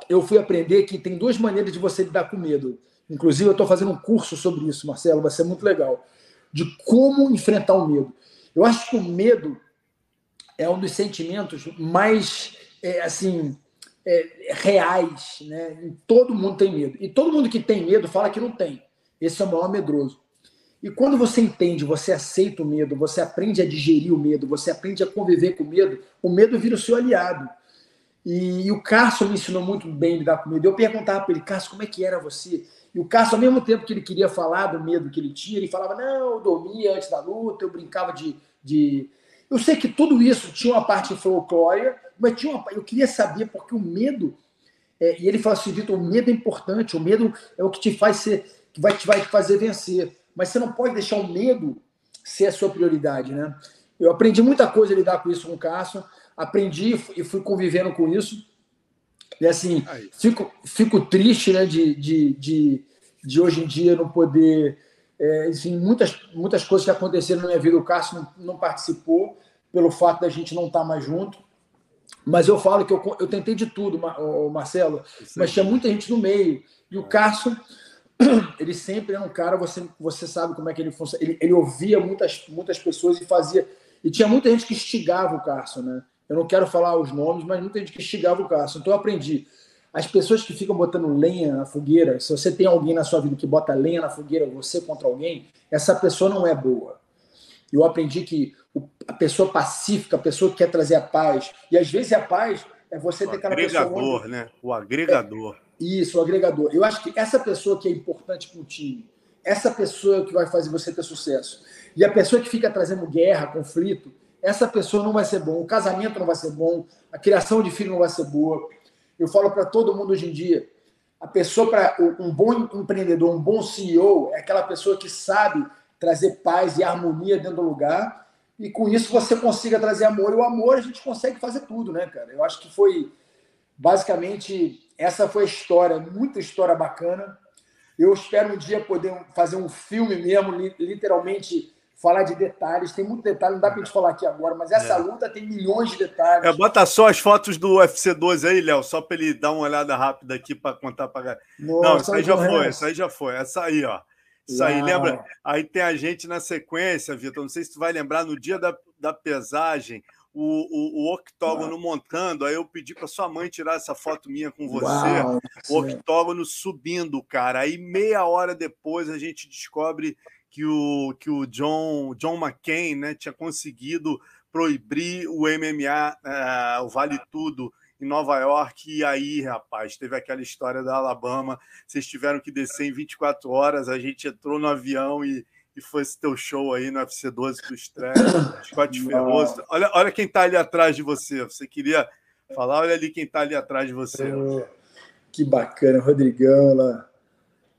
eu fui aprender que tem duas maneiras de você lidar com medo. Inclusive, eu estou fazendo um curso sobre isso, Marcelo, vai ser muito legal. De como enfrentar o medo. Eu acho que o medo é um dos sentimentos mais, é, assim, é, reais, né? Todo mundo tem medo. E todo mundo que tem medo fala que não tem. Esse é o maior medroso. E quando você entende, você aceita o medo, você aprende a digerir o medo, você aprende a conviver com o medo, o medo vira o seu aliado. E, e o Carson me ensinou muito bem a lidar com medo. Eu perguntava para ele, Carson, como é que era você? E o Carson, ao mesmo tempo que ele queria falar do medo que ele tinha, ele falava, não, eu dormia antes da luta, eu brincava de... de... Eu sei que tudo isso tinha uma parte folclórica, mas tinha uma... eu queria saber, porque o medo... É... e ele falou assim, Vitor, o medo é importante, o medo é o que te faz ser, que vai te, vai te fazer vencer. Mas você não pode deixar o medo ser a sua prioridade, né? Eu aprendi muita coisa a lidar com isso com o Carson aprendi e fui convivendo com isso. E assim, fico, fico triste né, de, de, de, de hoje em dia não poder. É, enfim, muitas, muitas coisas que aconteceram na minha vida, o Cássio não, não participou pelo fato da gente não estar tá mais junto. Mas eu falo que eu, eu tentei de tudo, Marcelo, mas tinha muita gente no meio. E o Cássio, ele sempre era um cara, você, você sabe como é que ele funciona. Ele, ele ouvia muitas, muitas pessoas e fazia. E tinha muita gente que instigava o Cássio, né? Eu não quero falar os nomes, mas muita gente que instigava o Cássio. Então eu aprendi. As pessoas que ficam botando lenha na fogueira, se você tem alguém na sua vida que bota lenha na fogueira, você contra alguém, essa pessoa não é boa. Eu aprendi que a pessoa pacífica, a pessoa que quer trazer a paz, e às vezes a paz é você o ter aquela pessoa. O agregador, né? O agregador. É, isso, o agregador. Eu acho que essa pessoa que é importante para o time, essa pessoa que vai fazer você ter sucesso, e a pessoa que fica trazendo guerra, conflito, essa pessoa não vai ser bom, o casamento não vai ser bom, a criação de filho não vai ser boa. Eu falo para todo mundo hoje em dia, a pessoa para um bom empreendedor, um bom CEO é aquela pessoa que sabe trazer paz e harmonia dentro do lugar e com isso você consiga trazer amor. E o amor a gente consegue fazer tudo, né, cara? Eu acho que foi basicamente essa foi a história, muita história bacana. Eu espero um dia poder fazer um filme mesmo, literalmente falar de detalhes, tem muito detalhe, não dá pra gente falar aqui agora, mas essa é. luta tem milhões de detalhes. É, bota só as fotos do UFC 12 aí, Léo, só para ele dar uma olhada rápida aqui para contar para Não, essa aí já foi, essa aí já foi, essa aí, ó. Isso aí, lembra? Aí tem a gente na sequência, Vitor. Não sei se tu vai lembrar, no dia da, da pesagem, o, o, o octógono Uau. montando. Aí eu pedi para sua mãe tirar essa foto minha com você. Uau, o octógono subindo, cara. Aí meia hora depois a gente descobre que o, que o John, John McCain né, tinha conseguido proibir o MMA, uh, eh, o Vale Tudo, em Nova York. E aí, rapaz, teve aquela história da Alabama. Vocês tiveram que descer em 24 horas. A gente entrou no avião e, e foi esse teu show aí no UFC 12 com o estreia. Scott Ferroso. Olha, olha quem está ali atrás de você. Você queria falar? Olha ali quem está ali atrás de você. Oh, que bacana, Rodrigão lá.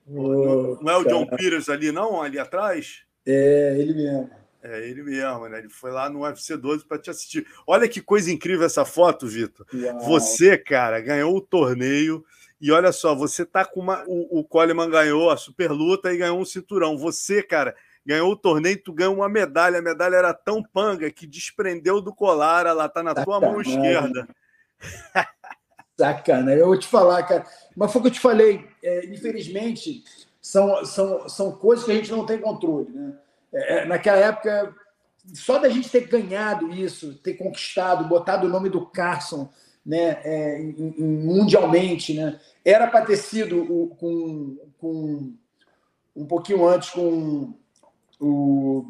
Oh, não é o cara. John Peters ali, não? Ali atrás? É, ele mesmo. É ele mesmo, né? Ele foi lá no UFC 12 para te assistir. Olha que coisa incrível essa foto, Vitor. Você, cara, ganhou o torneio e olha só, você tá com uma. O, o Coleman ganhou a super luta e ganhou um cinturão. Você, cara, ganhou o torneio, tu ganhou uma medalha. A medalha era tão panga que desprendeu do colar, ela tá na tua mão esquerda. Sacana, eu vou te falar, cara. Mas foi o que eu te falei, é, infelizmente, são, são, são coisas que a gente não tem controle. Né? É, é naquela época, só da gente ter ganhado isso, ter conquistado, botado o nome do Carson né, é, mundialmente, né? era para ter sido o, com, com um pouquinho antes com o.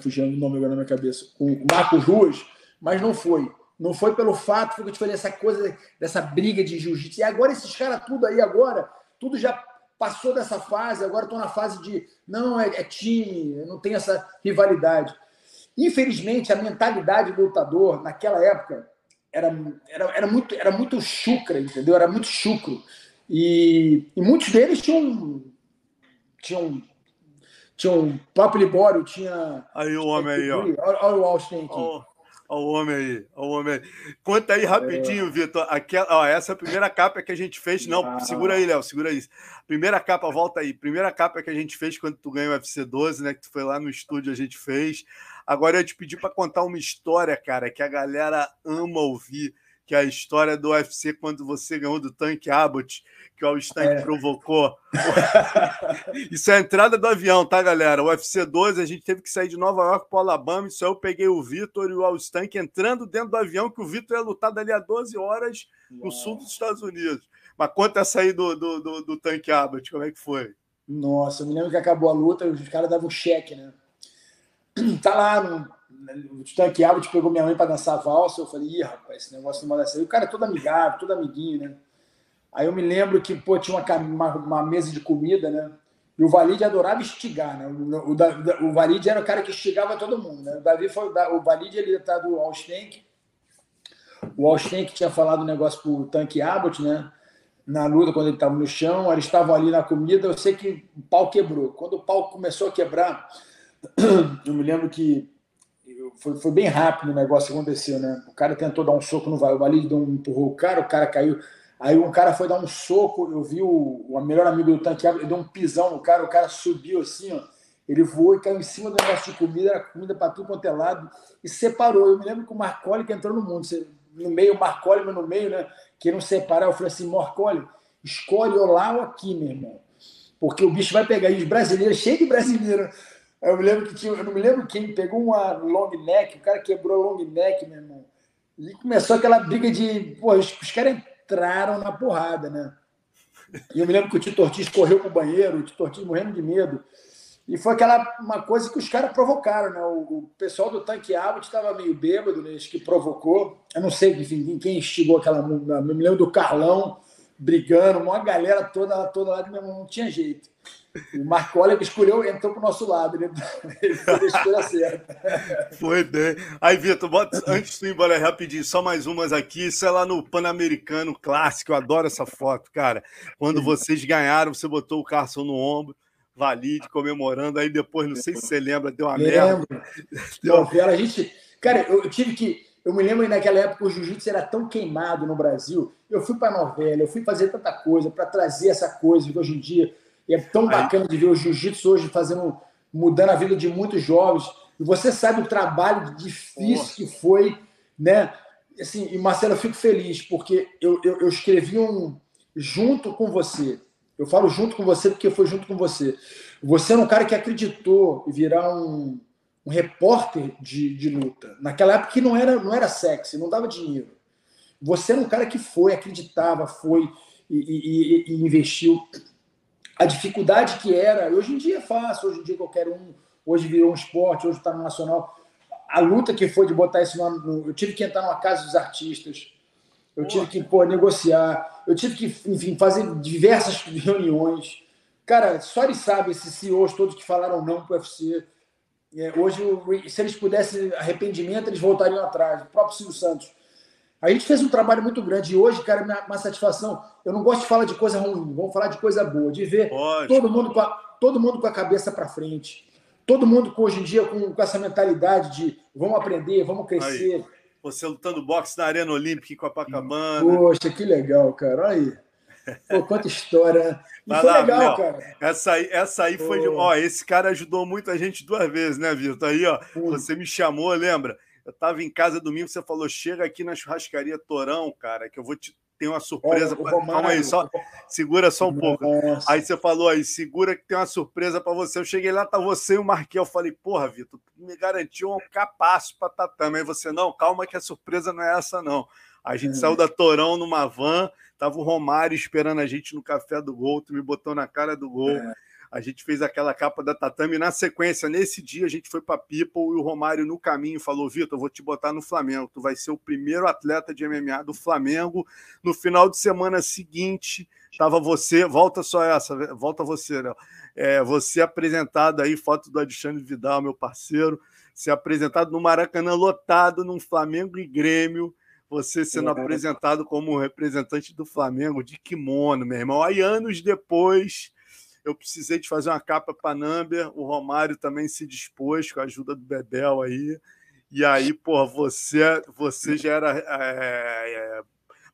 Fugindo o nome agora na minha cabeça, com o Marcos Ruas, mas não foi. Não foi pelo fato, que eu te falei, essa coisa dessa briga de jiu-jitsu. E agora esses caras tudo aí agora, tudo já passou dessa fase, agora estão na fase de não, é, é, time, não tem essa rivalidade. Infelizmente, a mentalidade do lutador naquela época era, era, era, muito, era muito chucra, entendeu? Era muito chucro. E, e muitos deles tinham, tinham tinha o Papo Libório, tinha. Aí o homem aí, ó. Olha o Austin aqui. Oh. Olha o homem aí, olha o homem aí. Conta aí rapidinho, é. Vitor. Aquela, ó, essa é a primeira capa que a gente fez. Não, ah. segura aí, Léo, segura isso. Primeira capa, volta aí. Primeira capa que a gente fez quando tu ganhou o UFC 12, né? Que tu foi lá no estúdio, a gente fez. Agora eu te pedir para contar uma história, cara, que a galera ama ouvir que é a história do UFC quando você ganhou do Tank Abbott, que o All-Stank é. provocou. isso é a entrada do avião, tá, galera? O UFC 12, a gente teve que sair de Nova York para o Alabama, isso aí eu peguei o Vitor e o All-Stank entrando dentro do avião, que o Vitor ia lutar dali a 12 horas no sul dos Estados Unidos. Mas conta essa aí do, do, do, do Tank Abbott, como é que foi? Nossa, eu me lembro que acabou a luta, os caras davam cheque, né? Tá lá no o Tanque Abbott pegou minha mãe para dançar valsa. Eu falei, ih, rapaz, esse negócio não vai dar certo. o cara é todo amigável, todo amiguinho, né? Aí eu me lembro que, pô, tinha uma, uma, uma mesa de comida, né? E o Valide adorava estigar, né? O, o, o Valide era o cara que estigava todo mundo, né? O Davi foi o Valide, ele tá do Alstenk. O Alstenk tinha falado um negócio pro Tanque Abbott, né? Na luta, quando ele estava no chão, eles estavam ali na comida. Eu sei que o pau quebrou. Quando o pau começou a quebrar, eu me lembro que foi, foi bem rápido o negócio que aconteceu, né? O cara tentou dar um soco no Valide deu um, empurrou o cara, o cara caiu. Aí um cara foi dar um soco, eu vi o, o melhor amigo do tanque, ele deu um pisão no cara, o cara subiu assim, ó. Ele voou e caiu em cima do negócio de comida, era comida para tudo quanto é lado, e separou. Eu me lembro que o Marcoli que entrou no mundo, no meio, o Marcoli, mas no meio, né? Que não separar. Eu falei assim: Marcoli, escolhe ou lá ou aqui, meu irmão. Porque o bicho vai pegar. E os brasileiros, cheio de brasileiro, eu me lembro que tinha, eu não me lembro quem pegou uma long neck, o cara quebrou a long neck, meu irmão. E começou aquela briga de. Pô, os, os caras entraram na porrada, né? E eu me lembro que o Tito Ortiz correu pro banheiro, o Tito Ortiz morrendo de medo. E foi aquela uma coisa que os caras provocaram, né? O, o pessoal do Tanque Abbott estava meio bêbado, né? Acho que provocou. Eu não sei enfim, quem instigou aquela. Eu me lembro do Carlão brigando, uma galera toda, toda lá, não tinha jeito. O Marco Olha escolheu, entrou para o nosso lado. Ele, ele fez a escolha certa. Foi bem. Aí, Vitor, bota, antes de ir embora rapidinho, só mais umas aqui. Isso é lá no Pan-Americano Clássico. Eu adoro essa foto, cara. Quando vocês ganharam, você botou o Carson no ombro. Valide comemorando, aí depois, não sei se você lembra, deu uma Lembro. merda. Deu... Não, a gente. Cara, eu tive que. Eu me lembro naquela época o jiu-jitsu era tão queimado no Brasil. Eu fui para novela, eu fui fazer tanta coisa para trazer essa coisa que hoje em dia e é tão bacana de ver o jiu-jitsu hoje fazendo, mudando a vida de muitos jovens. E você sabe o trabalho difícil que foi, né? Assim, e Marcelo, eu fico feliz, porque eu, eu, eu escrevi um junto com você. Eu falo junto com você porque foi junto com você. Você era um cara que acreditou em virar um, um repórter de, de luta. Naquela época que não era, não era sexy, não dava dinheiro. Você era um cara que foi, acreditava, foi e, e, e investiu a dificuldade que era, hoje em dia é fácil, hoje em dia qualquer um, hoje virou um esporte, hoje está no nacional. A luta que foi de botar isso no, eu tive que entrar numa casa dos artistas, eu tive que pô, negociar, eu tive que, enfim, fazer diversas reuniões. Cara, só eles sabem, esses CEOs todos que falaram não para o UFC. É, hoje, se eles pudessem arrependimento, eles voltariam atrás. O próprio Silvio Santos a gente fez um trabalho muito grande e hoje, cara, minha, uma satisfação. Eu não gosto de falar de coisa ruim, vamos falar de coisa boa, de ver todo mundo, com a, todo mundo com a cabeça para frente. Todo mundo com, hoje em dia com, com, essa mentalidade de vamos aprender, vamos crescer. Aí, você lutando boxe na Arena Olímpica em Copacabana. Poxa, que legal, cara. Olha aí. Pô, quanta história. E foi lá, legal, cara. Essa aí, essa aí foi de. Ó, esse cara ajudou muito a gente duas vezes, né, Vitor? Aí, ó, você me chamou, lembra? Eu estava em casa domingo, você falou: chega aqui na churrascaria Torão, cara, que eu vou te ter uma surpresa. Calma aí, só segura só um Nossa. pouco. Aí você falou aí, segura que tem uma surpresa para você. Eu cheguei lá, tá você e o Marquel. Eu falei, porra, Vitor, me garantiu um capaço para tatame. Aí você, não, calma que a surpresa não é essa, não. A gente é. saiu da Torão numa van, tava o Romário esperando a gente no café do gol, tu me botou na cara do gol. É. a gente fez aquela capa da tatame. Na sequência, nesse dia, a gente foi para People e o Romário, no caminho, falou: Vitor, eu vou te botar no Flamengo. Tu vai ser o primeiro atleta de MMA do Flamengo. No final de semana seguinte, estava você, volta só essa, volta você, né? É, você apresentado aí, foto do Alexandre Vidal, meu parceiro, ser apresentado no Maracanã lotado, num Flamengo e Grêmio você sendo é. apresentado como representante do Flamengo de kimono, meu irmão. Aí, anos depois, eu precisei de fazer uma capa para Number, o Romário também se dispôs com a ajuda do Bebel aí. E aí, pô, você, você já era é, é,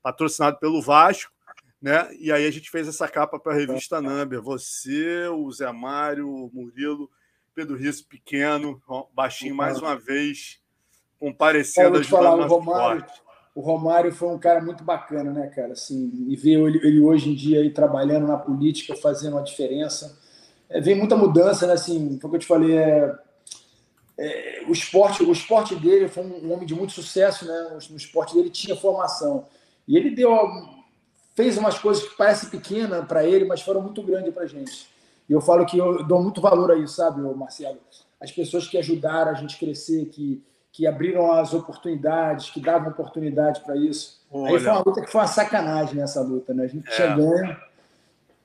patrocinado pelo Vasco, né? E aí a gente fez essa capa para a revista Number. Você, o Zé Mário, o Murilo, Pedro Risso pequeno, baixinho mais uma vez, comparecendo ajudando falar, o Romário, o Romário foi um cara muito bacana, né, cara? Assim, e ver ele, ele hoje em dia aí trabalhando na política, fazendo uma diferença. É, vem muita mudança, né? Assim, foi o que eu te falei, é, é, o esporte, o esporte dele foi um homem de muito sucesso, né? No esporte dele tinha formação e ele deu, fez umas coisas que parecem pequena para ele, mas foram muito grandes para gente. E eu falo que eu dou muito valor a isso, sabe, Marcelo? As pessoas que ajudaram a gente crescer, que que abriram as oportunidades, que davam oportunidade para isso. Olha. Aí foi uma luta que foi uma sacanagem nessa luta, né? A gente é. tinha ganho.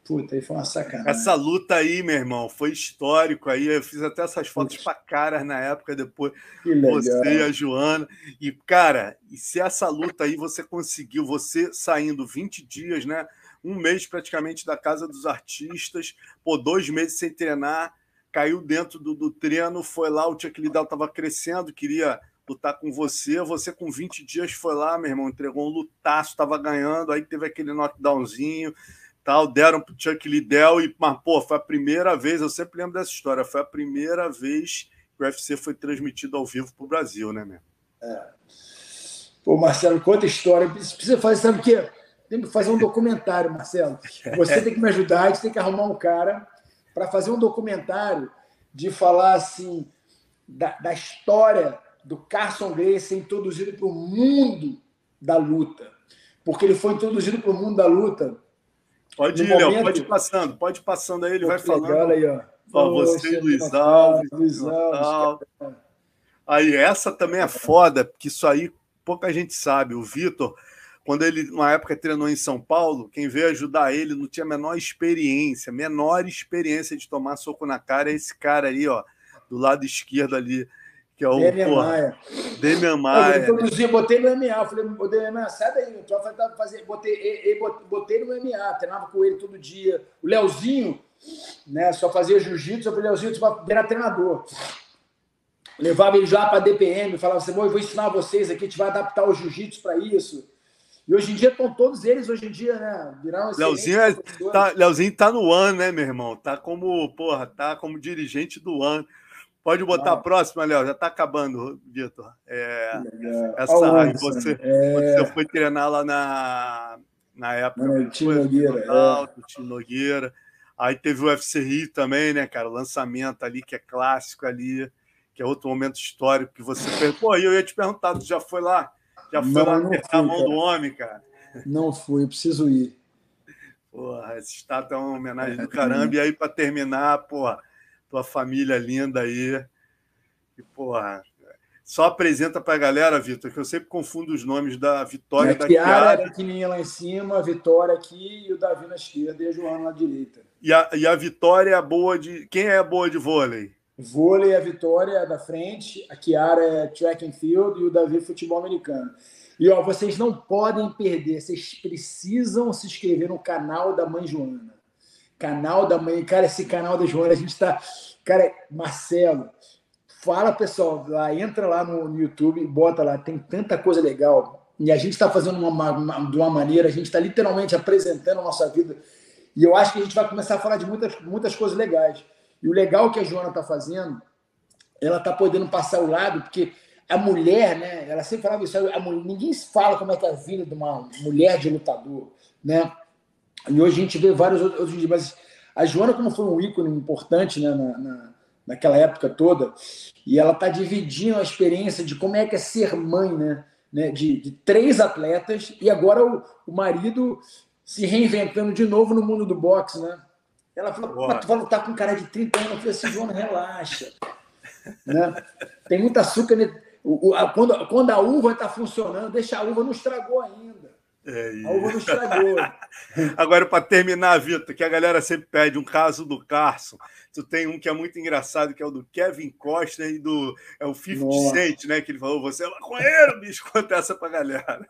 Puta, aí foi uma sacanagem. Essa luta aí, meu irmão, foi histórico aí. Eu fiz até essas fotos para caras na época, depois você e a Joana. E, cara, e se essa luta aí você conseguiu, você saindo 20 dias, né? Um mês praticamente da casa dos artistas, pô, dois meses sem treinar caiu dentro do, do treino, foi lá, o Chuck Liddell estava crescendo, queria lutar com você, você com 20 dias foi lá, meu irmão, entregou um lutaço, estava ganhando, aí teve aquele knockdownzinho, tal, deram pro Chuck Liddell, e, mas, pô, foi a primeira vez, eu sempre lembro dessa história, foi a primeira vez que o UFC foi transmitido ao vivo para o Brasil, né, meu? É. Pô, Marcelo, conta história, precisa fazer, sabe o quê? Tem que fazer um documentário, Marcelo. Você tem que me ajudar, a gente tem que arrumar um cara para fazer um documentário de falar assim da, da história do Carson Gracie introduzido para o mundo da luta. Porque ele foi introduzido para o mundo da luta. Pode ir, momento... Léo, pode ir passando, pode ir passando aí, ele Pô, vai falando. Legal, aí, ó. ó você, Luiz Alves. Luiz Alves. Aí, essa também é foda, porque isso aí pouca gente sabe. O Vitor quando ele, na época, treinou em São Paulo, quem veio ajudar ele não tinha a menor experiência, menor experiência de tomar soco na cara, é esse cara aí, ó, do lado esquerdo ali, que é o Demian Maia. Demian Maia. Eu introduzi, botei no MMA, falei, botei no MMA, sai daí, tu vai fazer, botei, botei no MMA, treinava com ele todo dia. O Leozinho, né, só fazia jiu-jitsu, eu falei, Leozinho, tu virar treinador. Levava ele já para DPM, falava assim, eu vou ensinar vocês aqui, a gente vai adaptar o jiu-jitsu para isso. E hoje em dia estão todos eles, hoje em dia, né? Viraram Leozinho, é, tá, Leozinho tá no One, né, meu irmão? Tá como, porra, tá como dirigente do One. Pode botar ah. a próxima, Léo, já está acabando, Vitor. É, essa aí, você, é... você foi treinar lá na, na época. Não, Tino Nogueira. É. Tino Nogueira. Aí teve o UFC Rio também, né, cara? O lançamento ali, que é clássico ali, que é outro momento histórico que você. Pô, eu ia te perguntar, tu já foi lá? Já foi não, lá não apertar fui, a mão cara. do homem, cara? Não fui, eu preciso ir. Porra, essa estátua é uma homenagem do caramba. E aí, para terminar, porra, tua família linda aí. E, porra, só apresenta para a galera, Vitor, que eu sempre confundo os nomes da Vitória e da Kiara. É pequenininha lá em cima, a Vitória aqui e o Davi na esquerda e a Joana na direita. E a, e a Vitória é boa de. Quem é boa de vôlei? Vôlei a Vitória da frente, a Kiara é track and field e o Davi futebol americano. E ó, vocês não podem perder, vocês precisam se inscrever no canal da Mãe Joana. Canal da Mãe, cara, esse canal da Joana, a gente tá, cara, Marcelo, fala pessoal, lá entra lá no, no YouTube, bota lá, tem tanta coisa legal. E a gente está fazendo uma, uma, de uma maneira, a gente está literalmente apresentando a nossa vida. E eu acho que a gente vai começar a falar de muitas, muitas coisas legais. E o legal que a Joana está fazendo, ela está podendo passar o lado, porque a mulher, né? Ela sempre falava isso, a mulher, ninguém fala como é que é a vida de uma mulher de lutador, né? E hoje a gente vê vários outros, mas a Joana, como foi um ícone importante né, na, na, naquela época toda, e ela está dividindo a experiência de como é que é ser mãe, né? né de, de três atletas, e agora o, o marido se reinventando de novo no mundo do boxe, né? Ela falou, mas tu vai lutar com um cara de 30 anos. Eu falei assim, Joana, relaxa. né? Tem muito açúcar. O, a, quando, quando a uva está funcionando, deixa a uva, não estragou ainda. É a uva não estragou. Agora, para terminar, Vitor, que a galera sempre pede um caso do Carson. Tu tem um que é muito engraçado, que é o do Kevin Costa e do. É o 50 Cent, né? Que ele falou: você é maconheiro, bicho. Conta essa pra galera.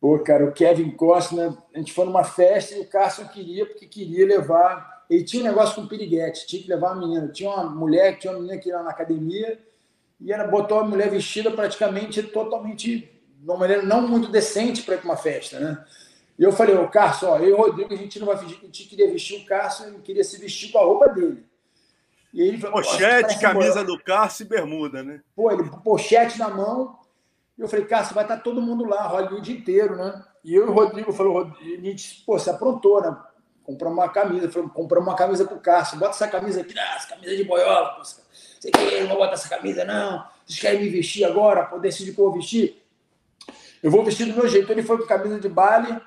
Pô, cara, o Kevin Costner, a gente foi numa festa e o Carson queria, porque queria levar. Ele tinha um negócio com piriguete, tinha que levar a menina. Tinha uma mulher, tinha uma menina que ia na academia, e ela botou a mulher vestida praticamente totalmente, de uma maneira não muito decente para ir para uma festa, né? E eu falei, ô Carson, ó, eu e o Rodrigo, a gente não vai fingir que a gente queria vestir o Carson, ele queria se vestir com a roupa dele. E ele falou, Pochete, camisa do Carson e bermuda, né? Pô, ele pochete na mão, e eu falei, Cássio, vai estar todo mundo lá, Hollywood inteiro, né? E eu e o Rodrigo falou, a gente, pô, se aprontou, né? Compramos uma camisa, falou, compramos uma camisa pro Cássio, bota essa camisa aqui, ah, essa camisa de boiola, pô, sei que não vou botar essa camisa, não. Vocês querem me vestir agora, para decidir que eu vou vestir? Eu vou vestir do meu jeito. Ele foi com camisa de baile,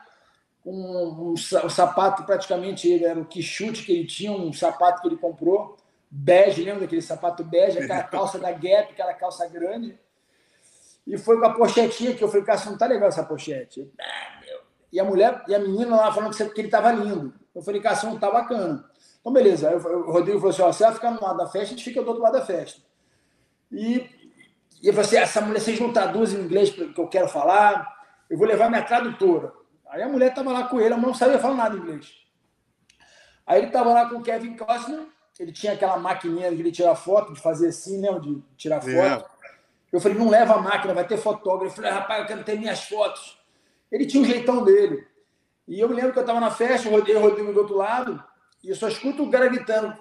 com um, um, um sapato praticamente, ele era o que chute que ele tinha, um sapato que ele comprou, bege, lembra daquele sapato bege, aquela calça da Gap, aquela calça grande e foi com a pochetinha que eu falei, cara, não tá legal essa pochete. Ah, e a mulher, e a menina lá falando que ele tava lindo. Eu falei, cara, não tá bacana. Então, beleza. Aí o Rodrigo falou assim: ó, você vai ficar no lado da festa, a gente fica do outro lado da festa. E, e eu falei assim: essa mulher, vocês não traduzem em inglês que eu quero falar, eu vou levar minha tradutora. Aí a mulher tava lá com ele, a mulher não sabia falar nada em inglês. Aí ele tava lá com o Kevin Costner, ele tinha aquela maquininha de ele tirar foto, de fazer assim, né? De tirar foto. É. Eu falei, não leva a máquina, vai ter fotógrafo. Eu falei, rapaz, eu quero ter minhas fotos. Ele tinha um jeitão dele. E eu me lembro que eu estava na festa, o Rodrigo do outro lado, e eu só escuto o cara gritando,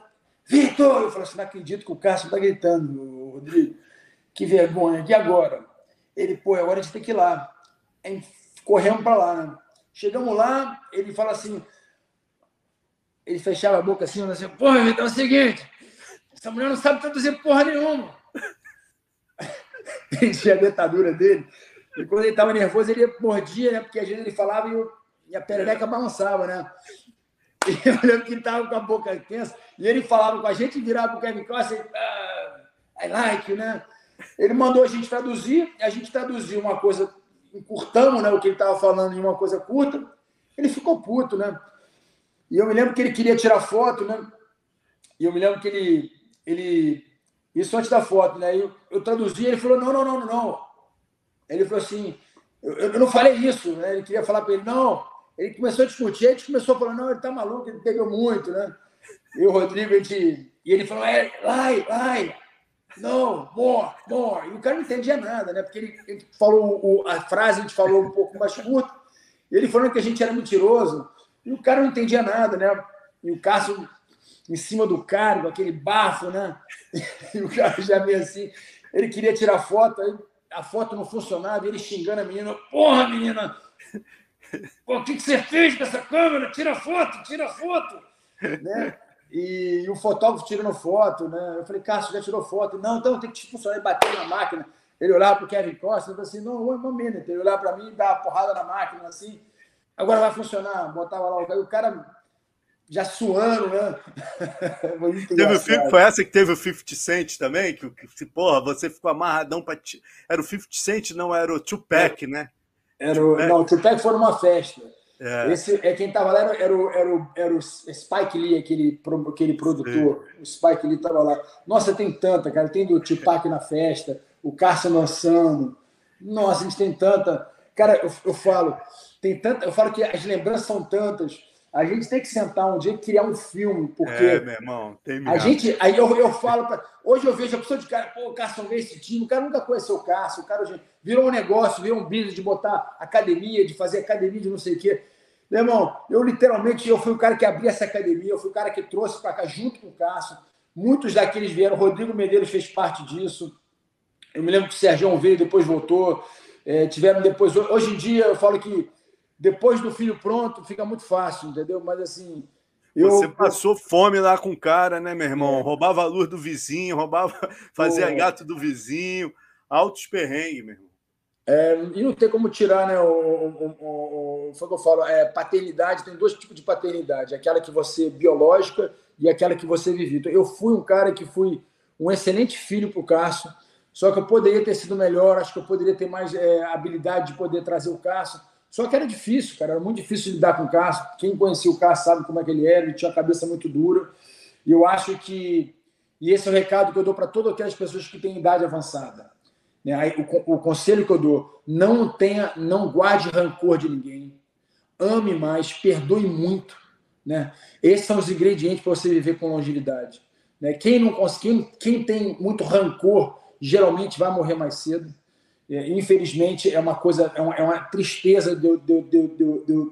Vitor! Eu falei assim, não acredito que o Cássio está gritando, Rodrigo. Que vergonha. E agora? Ele, pô, agora a gente tem que ir lá. Corremos para lá, né? Chegamos lá, ele fala assim, ele fechava a boca assim, assim, porra, então é o seguinte, essa mulher não sabe traduzir porra nenhuma. enchia a dentadura dele. E quando ele estava nervoso, ele mordia, né? Porque às vezes ele falava e, eu, e a perereca balançava, né? E eu lembro que ele estava com a boca tensa. E ele falava com a gente, virava para o Kevin Costner, ah, I like né? Ele mandou a gente traduzir, a gente traduziu uma coisa, encurtamos né, o que ele estava falando em uma coisa curta. Ele ficou puto, né? E eu me lembro que ele queria tirar foto, né? E eu me lembro que ele, ele isso antes da foto, né? Eu, eu traduzi, ele falou: não, não, não, não. Ele falou assim: eu, eu não falei isso, né? Ele queria falar para ele: não. Ele começou a discutir, a gente começou a falar: não, ele tá maluco, ele bebeu muito, né? E o Rodrigo, a gente. E ele falou: é, vai, vai. Não, more, more. E o cara não entendia nada, né? Porque ele, ele falou o, a frase, a gente falou um pouco mais curto. E ele falando que a gente era mentiroso. E o cara não entendia nada, né? E o Cássio em cima do cargo, aquele bafo, né? E o cara já meio assim. Ele queria tirar foto, aí a foto não funcionava, ele xingando a menina. Porra, menina! O que, que você fez com essa câmera? Tira foto, tira foto! Né? E, e o fotógrafo tirando foto, né? Eu falei, Cássio, já tirou foto? Não, então tem que funcionar e bater na máquina. Ele olhava para o Kevin Costa e falou assim: não, one minute. Ele olhava para mim e dava porrada na máquina assim. Agora vai funcionar. Botava lá o cara já suando, né? teve o, foi essa que teve o 50 Cent também? Que, que porra, você ficou amarradão para. Era o 50 Cent, não era o Tupac, é. né? Era o, Tupac. Não, o Tupac foi numa festa. É. Esse, é quem tava lá era, era, o, era, o, era o Spike Lee, aquele, aquele produtor. Sim. O Spike Lee tava lá. Nossa, tem tanta, cara. Tem do Tupac na festa, o Carson lançando. Nossa, a gente tem tanta. Cara, eu, eu falo, tem tanta. Eu falo que as lembranças são tantas a gente tem que sentar um dia e criar um filme, porque. É, meu irmão, tem A gente. Aí eu, eu falo. Pra, hoje eu vejo a pessoa de cara, pô, o Carson vê esse time, o cara nunca conheceu o Carson, o cara hoje, virou um negócio, virou um business de botar academia, de fazer academia de não sei o quê. Meu irmão, eu literalmente eu fui o cara que abri essa academia, eu fui o cara que trouxe para cá junto com o Carson. Muitos daqueles vieram, Rodrigo Medeiros fez parte disso. Eu me lembro que o Sérgio veio, depois voltou. É, tiveram depois. Hoje em dia, eu falo que depois do filho pronto, fica muito fácil, entendeu? Mas assim. Eu... Você passou fome lá com o cara, né, meu irmão? É. Roubava a luz do vizinho, roubava, fazia Pô. gato do vizinho, altos perrengues, meu irmão. É, e não tem como tirar, né? O, o, o, o, foi o que eu falo, é, paternidade, tem dois tipos de paternidade: aquela que você biológica e aquela que você vive. Então, eu fui um cara que fui um excelente filho para o Cássio, só que eu poderia ter sido melhor, acho que eu poderia ter mais é, habilidade de poder trazer o Cássio. Só que era difícil, cara, era muito difícil lidar com o Cássio. Quem conhecia o Cássio sabe como é que ele era, ele tinha a cabeça muito dura. E eu acho que, e esse é o recado que eu dou para todas aquelas pessoas que têm idade avançada. Né? O, o conselho que eu dou: não tenha, não guarde rancor de ninguém, ame mais, perdoe muito. Né? Esses são os ingredientes para você viver com longevidade. Né? Quem não consegue, quem tem muito rancor, geralmente vai morrer mais cedo. É, infelizmente, é uma coisa, é uma, é uma tristeza de, de, de, de,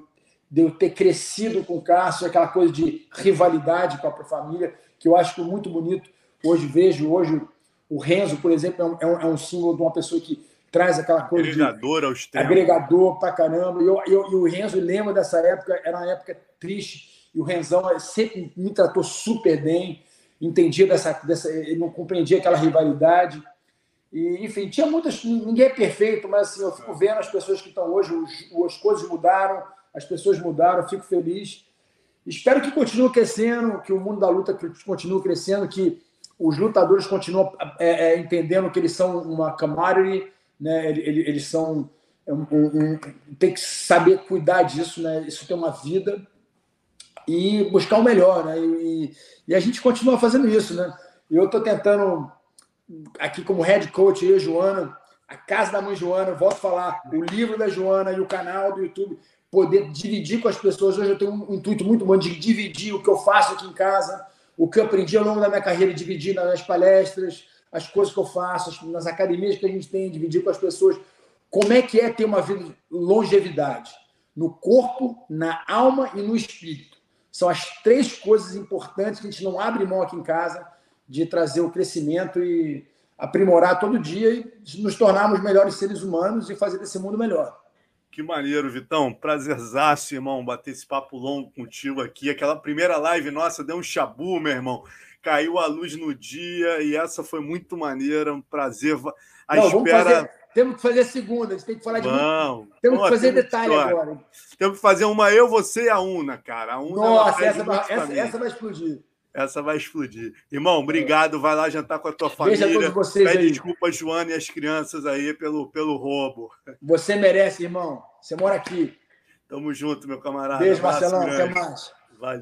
de, eu ter crescido com o Cássio, aquela coisa de rivalidade com a família, que eu acho muito bonito. Hoje vejo, hoje o Renzo, por exemplo, é um, é um símbolo de uma pessoa que traz aquela coisa agregador de ao extremo. agregador pra caramba. E, eu, eu, e o Renzo lembra dessa época, era uma época triste, e o Renzão sempre me tratou super bem, entendia dessa, dessa ele não compreendia aquela rivalidade. E, enfim, tinha muitas. Ninguém é perfeito, mas assim, eu fico vendo as pessoas que estão hoje, os, as coisas mudaram, as pessoas mudaram, fico feliz. Espero que continue crescendo, que o mundo da luta continue crescendo, que os lutadores continuam é, é, entendendo que eles são uma commodity, né? eles, eles são. Um, um, tem que saber cuidar disso, né? Isso tem uma vida e buscar o melhor, né? E, e a gente continua fazendo isso, né? E eu estou tentando aqui como head coach, eu Joana, a casa da mãe Joana, volto a falar, o livro da Joana e o canal do YouTube, poder dividir com as pessoas. Hoje eu tenho um intuito muito bom de dividir o que eu faço aqui em casa, o que eu aprendi ao longo da minha carreira, dividir nas palestras, as coisas que eu faço, nas academias que a gente tem, dividir com as pessoas. Como é que é ter uma vida longevidade? No corpo, na alma e no espírito. São as três coisas importantes que a gente não abre mão aqui em casa de trazer o crescimento e aprimorar todo dia e nos tornarmos melhores seres humanos e fazer desse mundo melhor. Que maneiro, Vitão. Prazerzaço, irmão, bater esse papo longo contigo aqui. Aquela primeira live nossa deu um chabu, meu irmão. Caiu a luz no dia e essa foi muito maneira. Um prazer. A Não, espera. Fazer, temos que fazer a segunda, a gente tem que falar de. Não. Temos Pô, que fazer detalhe agora. Temos que fazer uma eu, você e a Una, cara. A Una Nossa, essa, vai, essa, essa vai explodir. Essa vai explodir. Irmão, obrigado. Vai lá jantar com a tua família. Beijo a todos vocês Pede aí. desculpa, Joana e as crianças aí pelo, pelo roubo. Você merece, irmão. Você mora aqui. Tamo junto, meu camarada. Beijo, Marcelão. Até mais. Valeu.